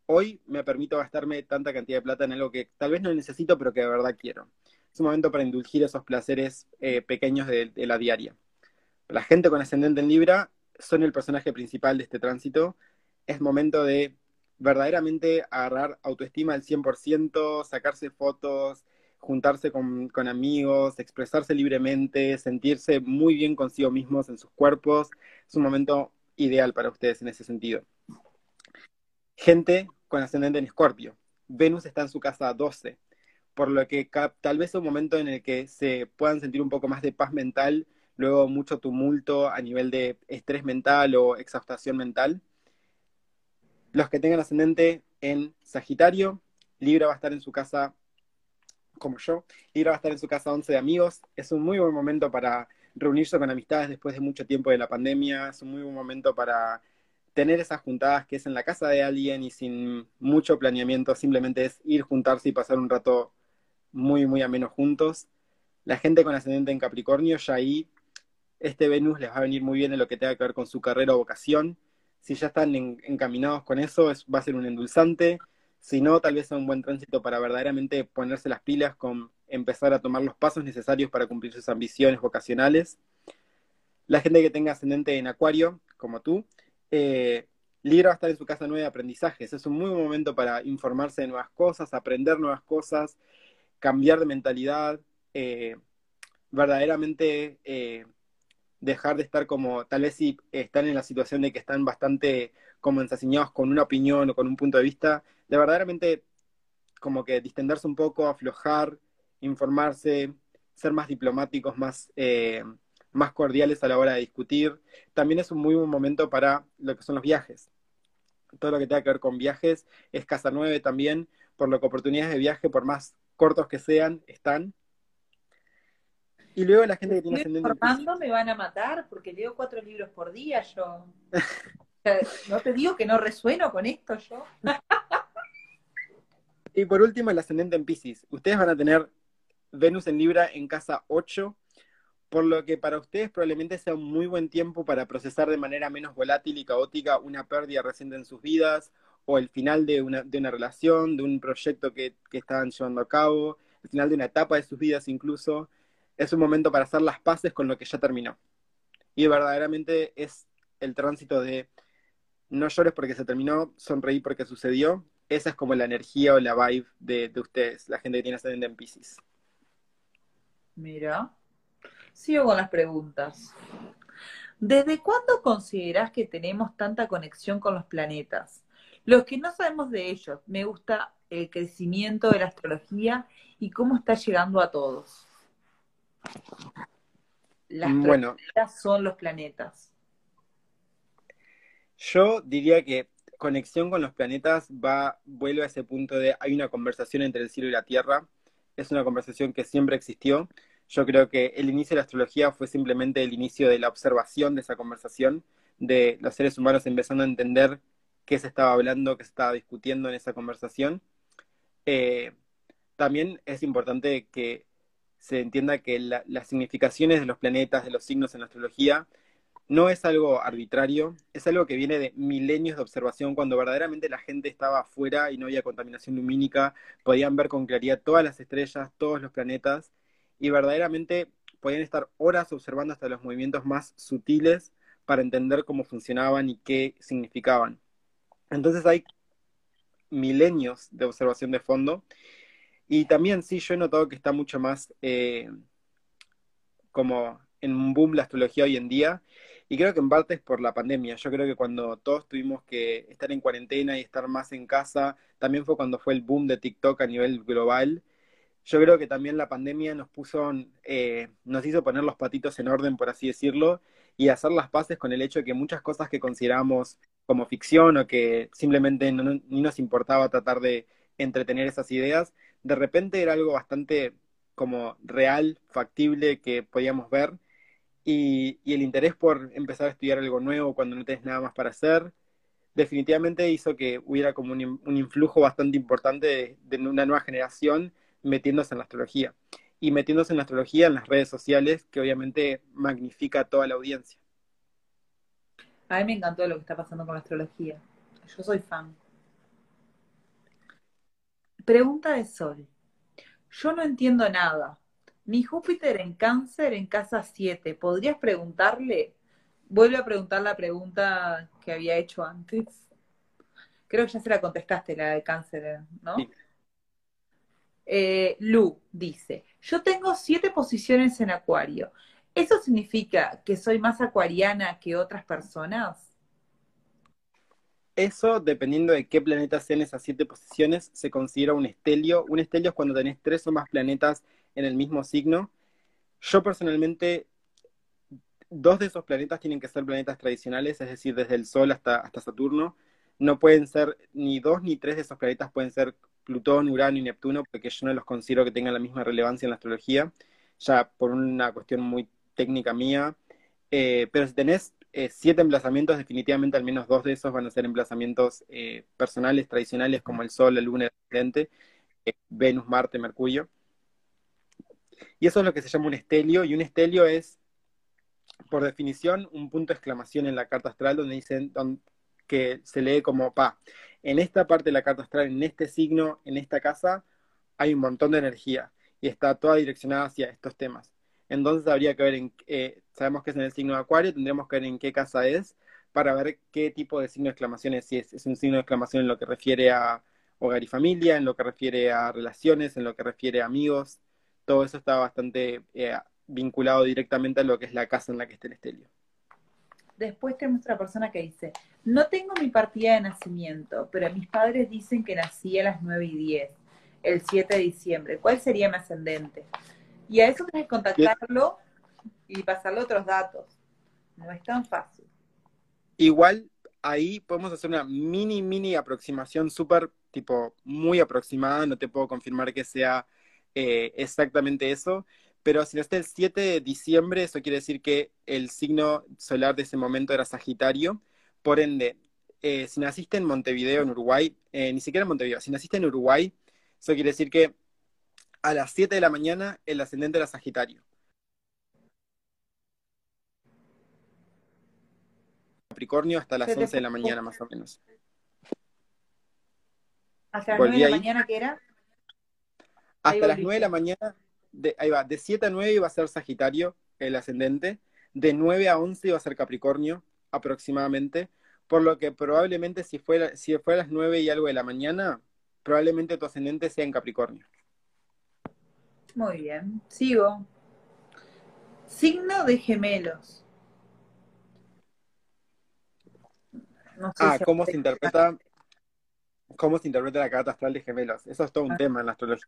hoy me permito gastarme tanta cantidad de plata en algo que tal vez no necesito, pero que de verdad quiero. Es un momento para indulgir esos placeres eh, pequeños de, la diaria. La gente con ascendente en Libra son el personaje principal de este tránsito. Es momento de verdaderamente agarrar autoestima al 100%, sacarse fotos, juntarse con, amigos, expresarse libremente, sentirse muy bien consigo mismos en sus cuerpos. Es un momento ideal para ustedes en ese sentido gente con ascendente en Escorpio. Venus está en su casa 12, por lo que tal vez es un momento en el que se puedan sentir un poco más de paz mental, luego mucho tumulto a nivel de estrés mental o exhaustación mental. Los que tengan ascendente en Sagitario, Libra va a estar en su casa, como yo, Libra va a estar en su casa 11 de amigos. Es un muy buen momento para reunirse con amistades después de mucho tiempo de la pandemia, es un muy buen momento para tener esas juntadas que es en la casa de alguien y sin mucho planeamiento, simplemente es ir, juntarse y pasar un rato muy, muy ameno juntos. La gente con ascendente en Capricornio, ya ahí este Venus les va a venir muy bien en lo que tenga que ver con su carrera o vocación. Si ya están encaminados con eso, es, va a ser un endulzante. Si no, tal vez sea un buen tránsito para verdaderamente ponerse las pilas con empezar a tomar los pasos necesarios para cumplir sus ambiciones vocacionales La gente que tenga ascendente en Acuario, como tú, eh, va a estar en su casa nueva de aprendizajes. Es un muy buen momento para informarse de nuevas cosas, aprender nuevas cosas, cambiar de mentalidad, eh, verdaderamente eh, dejar de estar como, tal vez si están en la situación de que están bastante como ensaciñados con una opinión o con un punto de vista, de verdaderamente como que distenderse un poco, aflojar, informarse, ser más diplomáticos, más, eh, más cordiales a la hora de discutir. También es un muy buen momento para lo que son los viajes. Todo lo que tenga que ver con viajes es Casa 9 también, por lo que oportunidades de viaje, por más cortos que sean, están. Y luego la gente que tiene ascendente. me van a matar porque leo cuatro libros por día yo. *laughs* no te digo que no resueno con esto yo. y por último, el ascendente en Pisces. Ustedes van a tener Venus en Libra en casa 8, por lo que para ustedes probablemente sea un muy buen tiempo para procesar de manera menos volátil y caótica una pérdida reciente en sus vidas o el final de una, de una relación, de un proyecto que, que estaban llevando a cabo, el final de una etapa de sus vidas incluso es un momento para hacer las paces con lo que ya terminó. Y verdaderamente es el tránsito de no llores porque se terminó, sonreí porque sucedió. Esa es como la energía o la vibe de, ustedes, la gente que tiene ascendente en Pisces. Mira, sigo con las preguntas. ¿Desde cuándo consideras que tenemos tanta conexión con los planetas? Los que no sabemos de ellos, me gusta el crecimiento de la astrología y cómo está llegando a todos. Las bueno, son los planetas. Yo diría que conexión con los planetas va, vuelve a ese punto de hay una conversación entre el cielo y la tierra. Es una conversación que siempre existió. Yo creo que el inicio de la astrología fue simplemente el inicio de la observación de esa conversación, de los seres humanos empezando a entender qué se estaba hablando, qué se estaba discutiendo en esa conversación. Eh, también es importante que se entienda que las significaciones de los planetas, de los signos en la astrología, no es algo arbitrario, es algo que viene de milenios de observación, cuando verdaderamente la gente estaba afuera y no había contaminación lumínica, podían ver con claridad todas las estrellas, todos los planetas, y verdaderamente podían estar horas observando hasta los movimientos más sutiles para entender cómo funcionaban y qué significaban. Entonces hay milenios de observación de fondo y también sí, yo he notado que está mucho más eh, como en un boom la astrología hoy en día. Y creo que en parte es por la pandemia. Yo creo que cuando todos tuvimos que estar en cuarentena y estar más en casa, también fue cuando fue el boom de TikTok a nivel global. Yo creo que también la pandemia nos puso, eh, nos hizo poner los patitos en orden, por así decirlo, y hacer las paces con el hecho de que muchas cosas que consideramos como ficción o que simplemente no, ni nos importaba tratar de entretener esas ideas, de repente era algo bastante como real, factible, que podíamos ver. Y, el interés por empezar a estudiar algo nuevo cuando no tenés nada más para hacer, definitivamente hizo que hubiera como un, influjo bastante importante de, una nueva generación metiéndose en la astrología. Y metiéndose en la astrología en las redes sociales, que obviamente magnifica a toda la audiencia. A mí me encantó lo que está pasando con la astrología. Yo soy fan. Pregunta de Sol. Yo no entiendo nada. Mi Júpiter en cáncer en casa 7. ¿Podrías preguntarle? Vuelve a preguntar la pregunta que había hecho antes. Creo que ya se la contestaste, la de cáncer, ¿no? Eh, Lu dice, yo tengo siete posiciones en acuario. ¿Eso significa que soy más acuariana que otras personas? Eso, dependiendo de qué planetas sean esas siete posiciones, se considera un estelio. Un estelio es cuando tenés tres o más planetas en el mismo signo. Yo personalmente, dos de esos planetas tienen que ser planetas tradicionales, es decir, desde el Sol hasta, hasta Saturno. No pueden ser ni dos ni tres de esos planetas, pueden ser Plutón, Urano y Neptuno, porque yo no los considero que tengan la misma relevancia en la astrología, ya por una cuestión muy técnica mía. Eh, pero si tenés eh, siete emplazamientos, definitivamente al menos dos de esos van a ser emplazamientos eh, personales, tradicionales, como el Sol, la Luna, el ascendente, Venus, Marte, Mercurio. Y eso es lo que se llama un estelio, y un estelio es, por definición, un punto de exclamación en la carta astral donde dicen que se lee como, pa, en esta parte de la carta astral, en este signo, en esta casa, hay un montón de energía y está toda direccionada hacia estos temas. Entonces habría que ver en, sabemos que es en el signo de Acuario, tendremos que ver en qué casa es para ver qué tipo de signo de exclamación es, si es, es un signo de exclamación en lo que refiere a hogar y familia, en lo que refiere a relaciones, en lo que refiere a amigos, todo eso está bastante eh, vinculado directamente a lo que es la casa en la que está el estelio. Después tenemos otra persona que dice, no tengo mi partida de nacimiento, pero mis padres dicen que nací a las 9 y 10, el 7 de diciembre. ¿Cuál sería mi ascendente? Y a eso tenés que contactarlo y pasarle otros datos. No es tan fácil. Igual ahí podemos hacer una mini, mini aproximación súper, tipo, muy aproximada. No te puedo confirmar que sea eh, exactamente eso, pero si no está el 7 de diciembre, eso quiere decir que el signo solar de ese momento era Sagitario. Por ende, eh, si naciste en Montevideo, en Uruguay, eh, ni siquiera en Montevideo, si naciste en Uruguay, eso quiere decir que a las 7 de la mañana el ascendente era Sagitario. Capricornio hasta las 11 de la mañana más o menos. ¿Hasta las 9 de la mañana qué era? Hasta las 9 de la mañana de, ahí va, de 7 a 9 iba a ser Sagitario, el ascendente, de 9 a 11 iba a ser Capricornio, aproximadamente, por lo que probablemente si fuera, si fuera a las 9 y algo de la mañana, probablemente tu ascendente sea en Capricornio. Muy bien, sigo. Signo de gemelos. ah, ¿cómo se interpreta? ¿Cómo se interpreta la carta astral de gemelos? Eso es todo un ah. tema en la astrología.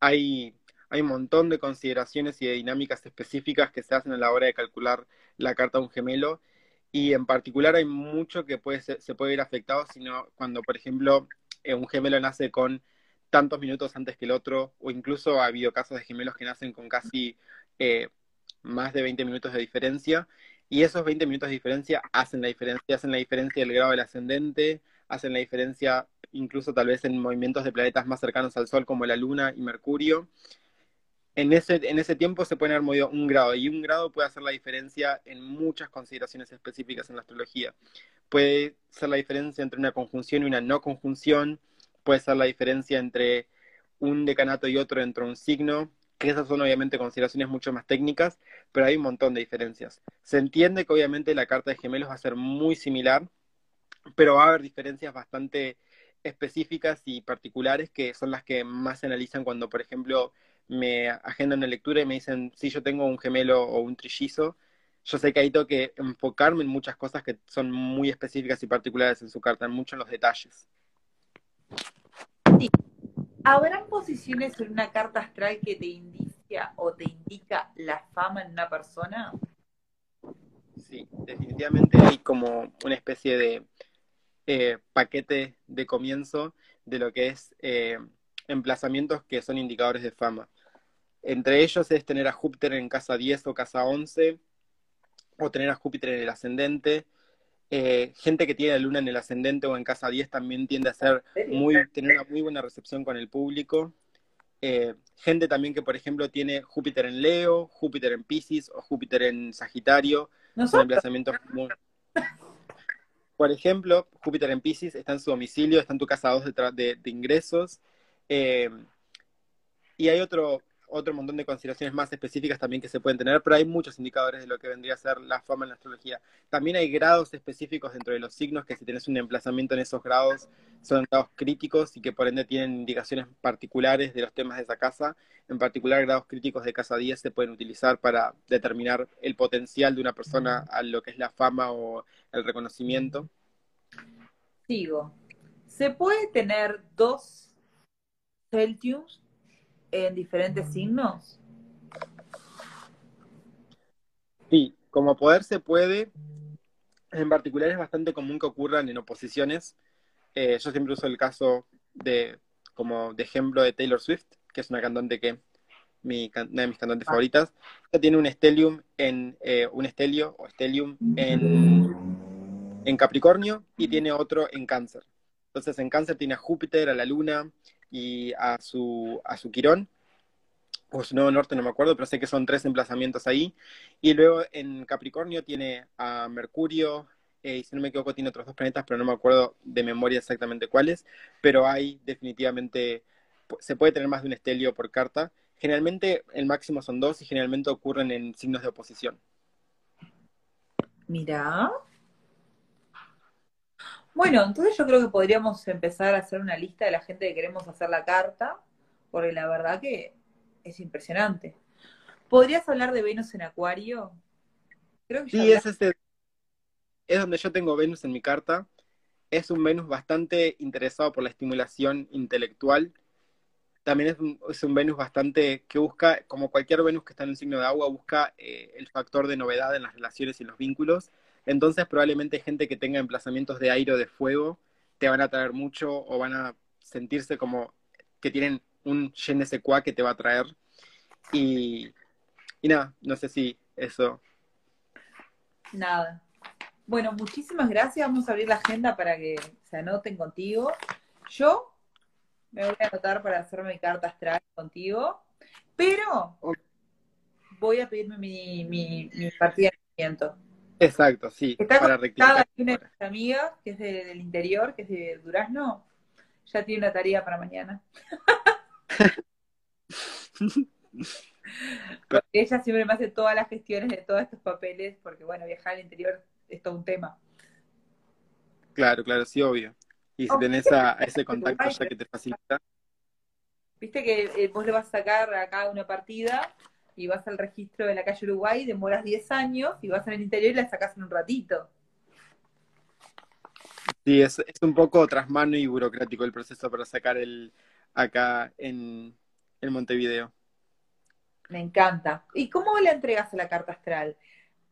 Hay hay un montón de consideraciones y de dinámicas específicas que se hacen a la hora de calcular la carta de un gemelo y en particular hay mucho que puede se puede ver afectado sino cuando por ejemplo eh, un gemelo nace con tantos minutos antes que el otro o incluso ha habido casos de gemelos que nacen con casi eh, más de 20 minutos de diferencia y esos 20 minutos de diferencia hacen la diferencia, hacen la diferencia del grado del ascendente, hacen la diferencia incluso tal vez en movimientos de planetas más cercanos al Sol como la Luna y Mercurio en ese, en ese tiempo se puede haber movido un grado y un grado puede hacer la diferencia en muchas consideraciones específicas en la astrología. Puede ser la diferencia entre una conjunción y una no conjunción, puede ser la diferencia entre un decanato y otro dentro de un signo, que esas son obviamente consideraciones mucho más técnicas, pero hay un montón de diferencias. Se entiende que obviamente la carta de gemelos va a ser muy similar, pero va a haber diferencias bastante específicas y particulares que son las que más se analizan cuando, por ejemplo, me agendan una lectura y me dicen, si yo tengo un gemelo o un trillizo, yo sé que ahí tengo que enfocarme en muchas cosas que son muy específicas y particulares en su carta, mucho en los detalles. ¿Habrán posiciones en una carta astral que te indica o te indica la fama en una persona? Sí, definitivamente hay como una especie de eh, paquete de comienzo de lo que es eh, emplazamientos que son indicadores de fama. Entre ellos es tener a Júpiter en casa 10 o casa 11, o tener a Júpiter en el ascendente. Eh, gente que tiene la luna en el ascendente o en casa 10 también tiende a ser muy, tener una muy buena recepción con el público. Eh, gente también que, por ejemplo, tiene Júpiter en Leo, Júpiter en Pisces o Júpiter en Sagitario. Son emplazamientos muy... Por ejemplo, Júpiter en Pisces está en su domicilio, está en tu casa 2 de, de ingresos. Eh, y hay otro, otro montón de consideraciones más específicas también que se pueden tener, pero hay muchos indicadores de lo que vendría a ser la fama en la astrología. También hay grados específicos dentro de los signos que si tienes un emplazamiento en esos grados son grados críticos y que por ende tienen indicaciones particulares de los temas de esa casa. En particular, grados críticos de casa 10 se pueden utilizar para determinar el potencial de una persona a lo que es la fama o el reconocimiento. Sigo. ¿Se puede tener dos Celtius en diferentes signos? Sí, como poder se puede. En particular es bastante común que ocurran en oposiciones. Eh, yo siempre uso el caso de, como de ejemplo de Taylor Swift, que es una cantante que mi, una de mis cantantes ah. favoritas. Ella tiene un stellium en eh, un estelio o stellium en, en Capricornio y tiene otro en Cáncer. Entonces en Cáncer tiene a Júpiter, a la Luna y a su a su Quirón o su nuevo norte, no me acuerdo, pero sé que son tres emplazamientos ahí. Y luego en Capricornio tiene a Mercurio, eh, y si no me equivoco tiene otros dos planetas, pero no me acuerdo de memoria exactamente cuáles, pero hay definitivamente, se puede tener más de un estelio por carta. Generalmente el máximo son dos y generalmente ocurren en signos de oposición. Mirá. Bueno, entonces yo creo que podríamos empezar a hacer una lista de la gente que queremos hacer la carta, porque la verdad que es impresionante. ¿Podrías hablar de Venus en Acuario? Creo que sí, es, este, es donde yo tengo Venus en mi carta. Es un Venus bastante interesado por la estimulación intelectual. También es un, es un Venus bastante que busca, como cualquier Venus que está en un signo de agua, busca eh, el factor de novedad en las relaciones y los vínculos. Entonces probablemente gente que tenga emplazamientos de aire o de fuego te van a atraer mucho o van a sentirse como que tienen un je ne que te va a atraer. Y, y nada, no sé si eso. Nada. Bueno, muchísimas gracias. Vamos a abrir la agenda para que se anoten contigo. Yo me voy a anotar para hacerme mi carta astral contigo, pero voy a pedirme mi, mi, mi partida de movimiento. Exacto, sí. Está para rectificar. una amigas, que es del interior, que es de Durazno, ya tiene una tarea para mañana. *laughs* Porque ella siempre me hace todas las gestiones de todos estos papeles, porque bueno, viajar al interior es todo un tema. Claro, claro, sí, obvio. Y si tenés a, ese contacto ya que te facilita. Viste que eh, vos le vas a sacar acá una partida y vas al registro de la calle Uruguay, demoras 10 años y vas al interior y la sacás en un ratito. Sí, es, es un poco trasmano y burocrático el proceso para sacar el acá en, en Montevideo. Me encanta. ¿Y cómo le entregas a la carta astral?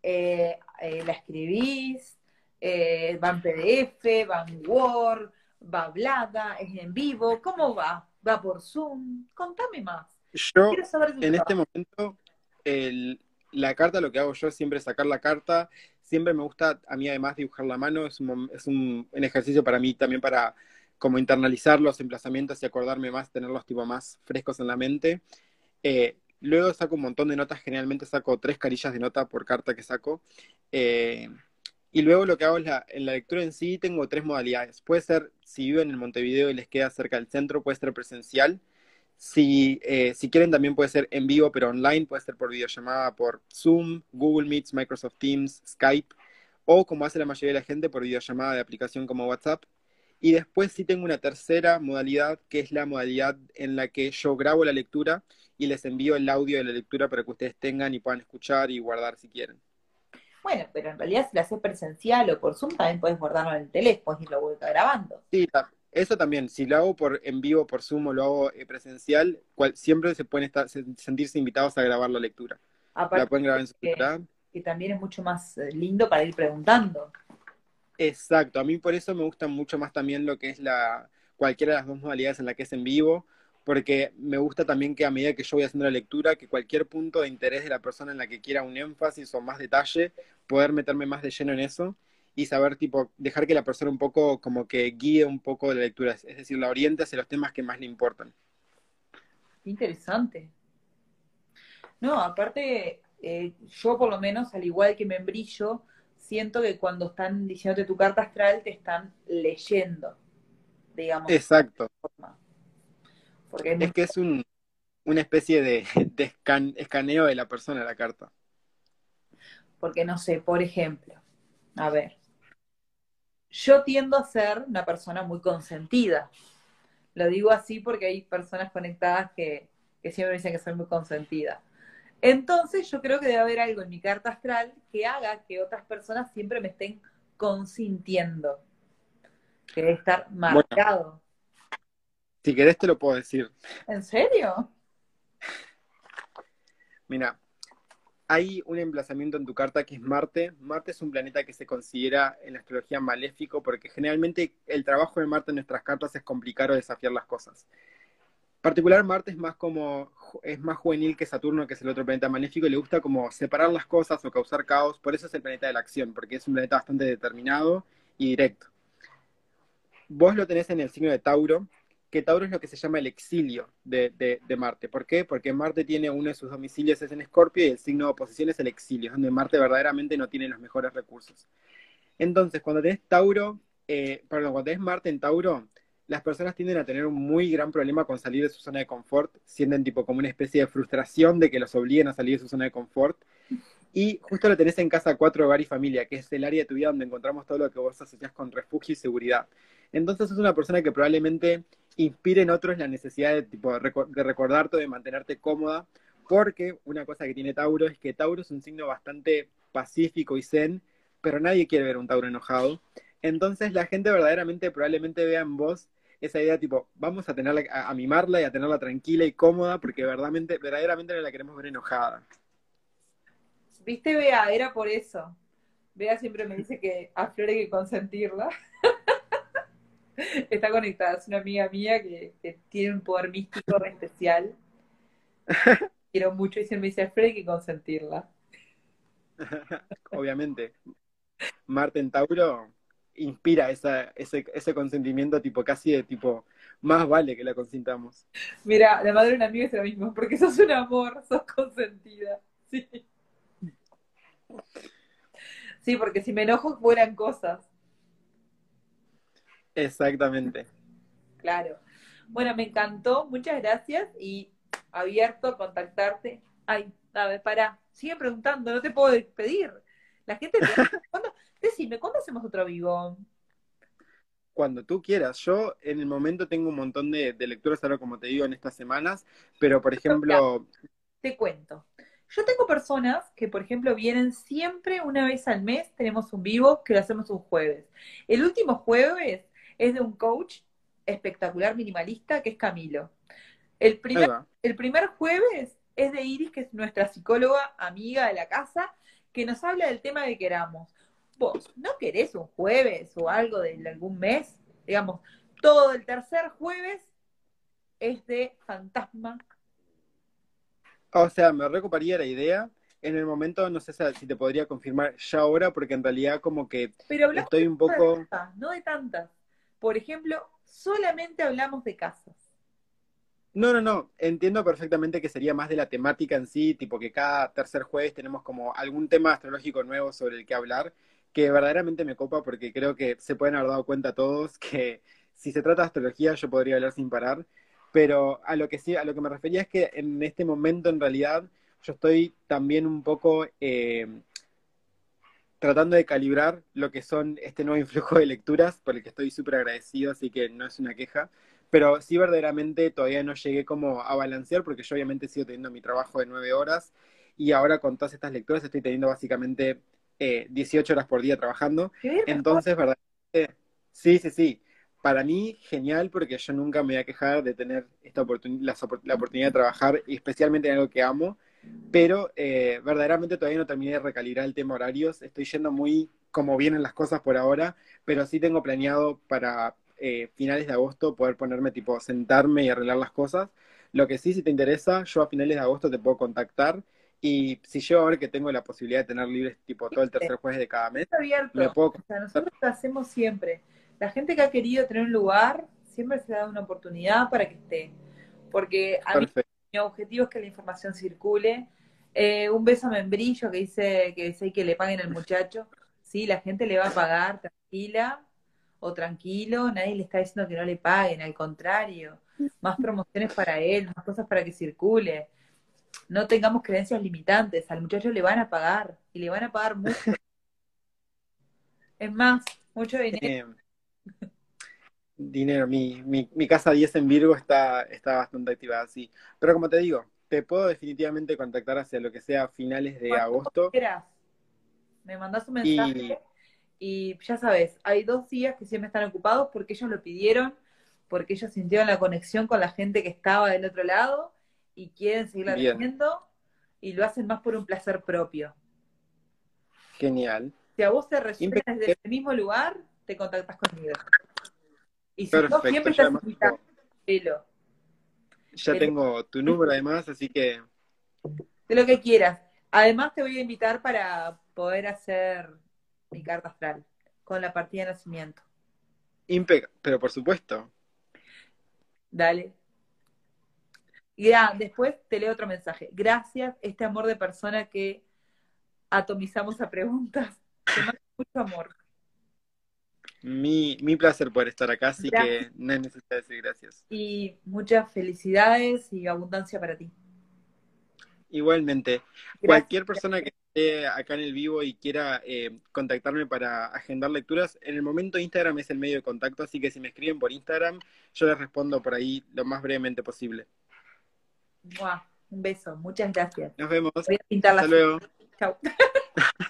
Eh, eh, ¿La escribís? Eh, ¿Va en PDF? ¿Va en Word? ¿Va hablada? ¿Es en vivo? ¿Cómo va? ¿Va por Zoom? Contame más. Yo, en este momento, la carta, lo que hago yo es siempre sacar la carta. Siempre me gusta, a mí además, dibujar la mano. Es un, es un, ejercicio para mí también para como internalizar los emplazamientos y acordarme más, tenerlos tipo más frescos en la mente. Eh, luego saco un montón de notas, generalmente saco tres carillas de nota por carta que saco. Eh, y luego lo que hago es la, en la lectura en sí tengo tres modalidades. Puede ser, si viven en Montevideo y les queda cerca del centro, puede ser presencial. Si, eh, si quieren también puede ser en vivo, pero online, puede ser por videollamada, por Zoom, Google Meets, Microsoft Teams, Skype, o como hace la mayoría de la gente, por videollamada de aplicación como WhatsApp. Y después sí tengo una tercera modalidad, que es la modalidad en la que yo grabo la lectura y les envío el audio de la lectura para que ustedes tengan y puedan escuchar y guardar si quieren. Bueno, pero en realidad si la haces presencial o por Zoom también puedes guardarlo en el teléfono y lo vuelves grabando. Sí, eso también. Si lo hago por en vivo, por Zoom o lo hago eh, presencial, siempre se pueden estar, sentirse invitados a grabar la lectura. la pueden grabar en su que, que también es mucho más eh, lindo para ir preguntando. Exacto, a mí por eso me gusta mucho más también lo que es la cualquiera de las dos modalidades en la que es en vivo, porque me gusta también que a medida que yo voy haciendo la lectura, que cualquier punto de interés de la persona en la que quiera un énfasis o más detalle, poder meterme más de lleno en eso y saber, tipo, dejar que la persona un poco como que guíe un poco de la lectura, es decir, la oriente hacia los temas que más le importan. Interesante. No, aparte, eh, yo por lo menos, al igual que me embrillo, siento que cuando están diciéndote tu carta astral te están leyendo, digamos. Exacto. Porque es que es un, una especie de, escaneo de la persona la carta. Porque no sé, por ejemplo, a ver, yo tiendo a ser una persona muy consentida. Lo digo así porque hay personas conectadas que, que siempre dicen que soy muy consentida. Entonces yo creo que debe haber algo en mi carta astral que haga que otras personas siempre me estén consintiendo. Que debe estar marcado. si querés te lo puedo decir. ¿En serio? Mira, hay un emplazamiento en tu carta que es Marte. Marte es un planeta que se considera en la astrología maléfico porque generalmente el trabajo de Marte en nuestras cartas es complicar o desafiar las cosas particular Marte es más como es más juvenil que Saturno, que es el otro planeta maléfico, y le gusta como separar las cosas o causar caos, por eso es el planeta de la acción, porque es un planeta bastante determinado y directo. Vos lo tenés en el signo de Tauro, que Tauro es lo que se llama el exilio de, de, Marte. ¿Por qué? Porque Marte tiene uno de sus domicilios es en Escorpio y el signo de oposición es el exilio, donde Marte verdaderamente no tiene los mejores recursos. Entonces, cuando tenés Tauro, eh, perdón, cuando tenés Marte en Tauro, las personas tienden a tener un muy gran problema con salir de su zona de confort, sienten tipo como una especie de frustración de que los obliguen a salir de su zona de confort. Y justo lo tenés en casa 4, hogar y familia, que es el área de tu vida donde encontramos todo lo que vos asociás con refugio y seguridad. Entonces es una persona que probablemente inspire en otros la necesidad de, tipo, de recordarte, de mantenerte cómoda, porque una cosa que tiene Tauro es que Tauro es un signo bastante pacífico y zen, pero nadie quiere ver un Tauro enojado. Entonces la gente verdaderamente probablemente vea en vos esa idea tipo, vamos a tenerla, a, mimarla y a tenerla tranquila y cómoda, porque verdaderamente, verdaderamente no la queremos ver enojada. Viste, Bea, era por eso. Bea siempre me dice que a Flor hay que consentirla. *laughs* *laughs* Está conectada, es una amiga mía que, tiene un poder místico especial. *laughs* Quiero mucho y siempre me dice, a Flor hay que consentirla. *laughs* Obviamente. Marten Tauro inspira esa, ese, ese consentimiento tipo casi de tipo, más vale que la consintamos. Mira, la madre de una amiga es lo mismo, porque sos un amor, sos consentida. Sí. Sí, porque si me enojo fueran cosas. Exactamente. Claro. Bueno, me encantó, muchas gracias y abierto a contactarte. Ay, a ver, para, sigue preguntando, no te puedo despedir. La gente te *laughs* ¿cuándo? Decime, ¿cuándo hacemos otro vivo? Cuando tú quieras. Yo en el momento tengo un montón de, lecturas ahora, como te digo, en estas semanas, pero por ejemplo... Te cuento. Yo tengo personas que, por ejemplo, vienen siempre una vez al mes, tenemos un vivo que lo hacemos un jueves. El último jueves es de un coach espectacular minimalista que es Camilo. El primer, el primer jueves es de Iris, que es nuestra psicóloga amiga de la casa, que nos habla del tema que queramos. Vos, ¿no querés un jueves o algo de algún mes? Digamos, todo el tercer jueves es de fantasma o sea, me recuperaría la idea. En el momento, no sé si te podría confirmar ya ahora, porque en realidad como que Pero estoy un poco... no de tantas. Por ejemplo, solamente hablamos de casas. No, no, no. Entiendo perfectamente que sería más de la temática en sí, tipo que cada tercer jueves tenemos como algún tema astrológico nuevo sobre el que hablar, que verdaderamente me copa porque creo que se pueden haber dado cuenta todos que si se trata de astrología yo podría hablar sin parar. Pero a lo que sí, a lo que me refería es que en este momento en realidad yo estoy también un poco eh, tratando de calibrar lo que son este nuevo influjo de lecturas, por el que estoy súper agradecido, así que no es una queja. Pero sí verdaderamente todavía no llegué como a balancear, porque yo obviamente sigo teniendo mi trabajo de nueve horas y ahora con todas estas lecturas estoy teniendo básicamente eh, 18 horas por día trabajando. Entonces, verdaderamente, sí, sí, sí para mí genial porque yo nunca me voy a quejar de tener esta oportunidad, la, oportunidad de trabajar, y especialmente en algo que amo, pero eh, verdaderamente todavía no terminé de recalibrar el tema horarios, estoy yendo muy como vienen las cosas por ahora, pero sí tengo planeado para eh, finales de agosto poder ponerme tipo sentarme y arreglar las cosas. Lo que sí, si te interesa, yo a finales de agosto te puedo contactar. Y si yo ahora que tengo la posibilidad de tener libres tipo todo el tercer jueves de cada mes, me puedo... O sea, nosotros lo hacemos siempre. La gente que ha querido tener un lugar siempre se da una oportunidad para que esté. Porque a mí mi objetivo es que la información circule. Eh, un beso a membrillo que dice que dice que le paguen al muchacho. Sí, la gente le va a pagar tranquila o tranquilo, nadie le está diciendo que no le paguen, al contrario, más promociones para él, más cosas para que circule. No tengamos creencias limitantes, al muchacho le van a pagar y le van a pagar mucho. *laughs* es más, mucho dinero. Dinero. Mi, mi, mi, casa 10 en Virgo está, está bastante activada, sí. Pero como te digo, te puedo definitivamente contactar hacia lo que sea finales de agosto. Me mandas un mensaje y... ya sabes, hay dos días que siempre están ocupados porque ellos lo pidieron, porque ellos sintieron la conexión con la gente que estaba del otro lado y quieren seguir haciendo y lo hacen más por un placer propio. Genial. Si a vos te resuena desde el mismo lugar, te contactas conmigo. Y si no, siempre estás invitado. Ya tengo tu número además, así que... De lo que quieras. Además te voy a invitar para poder hacer mi carta astral con la partida de nacimiento. Impec pero por supuesto. Dale. Y ya, después te leo otro mensaje. Gracias, este amor de persona que atomizamos a preguntas. Te mando mucho amor. Mi, mi placer por estar acá, así que no necesidad de decir gracias. Y muchas felicidades y abundancia para ti. Igualmente, cualquier persona que esté acá en el vivo y quiera eh, contactarme para agendar lecturas, en el momento Instagram es el medio de contacto, así que si me escriben por Instagram, yo les respondo por ahí lo más brevemente posible. Un beso, muchas gracias. Nos vemos. Voy a pintar Hasta luego. Chao. *laughs*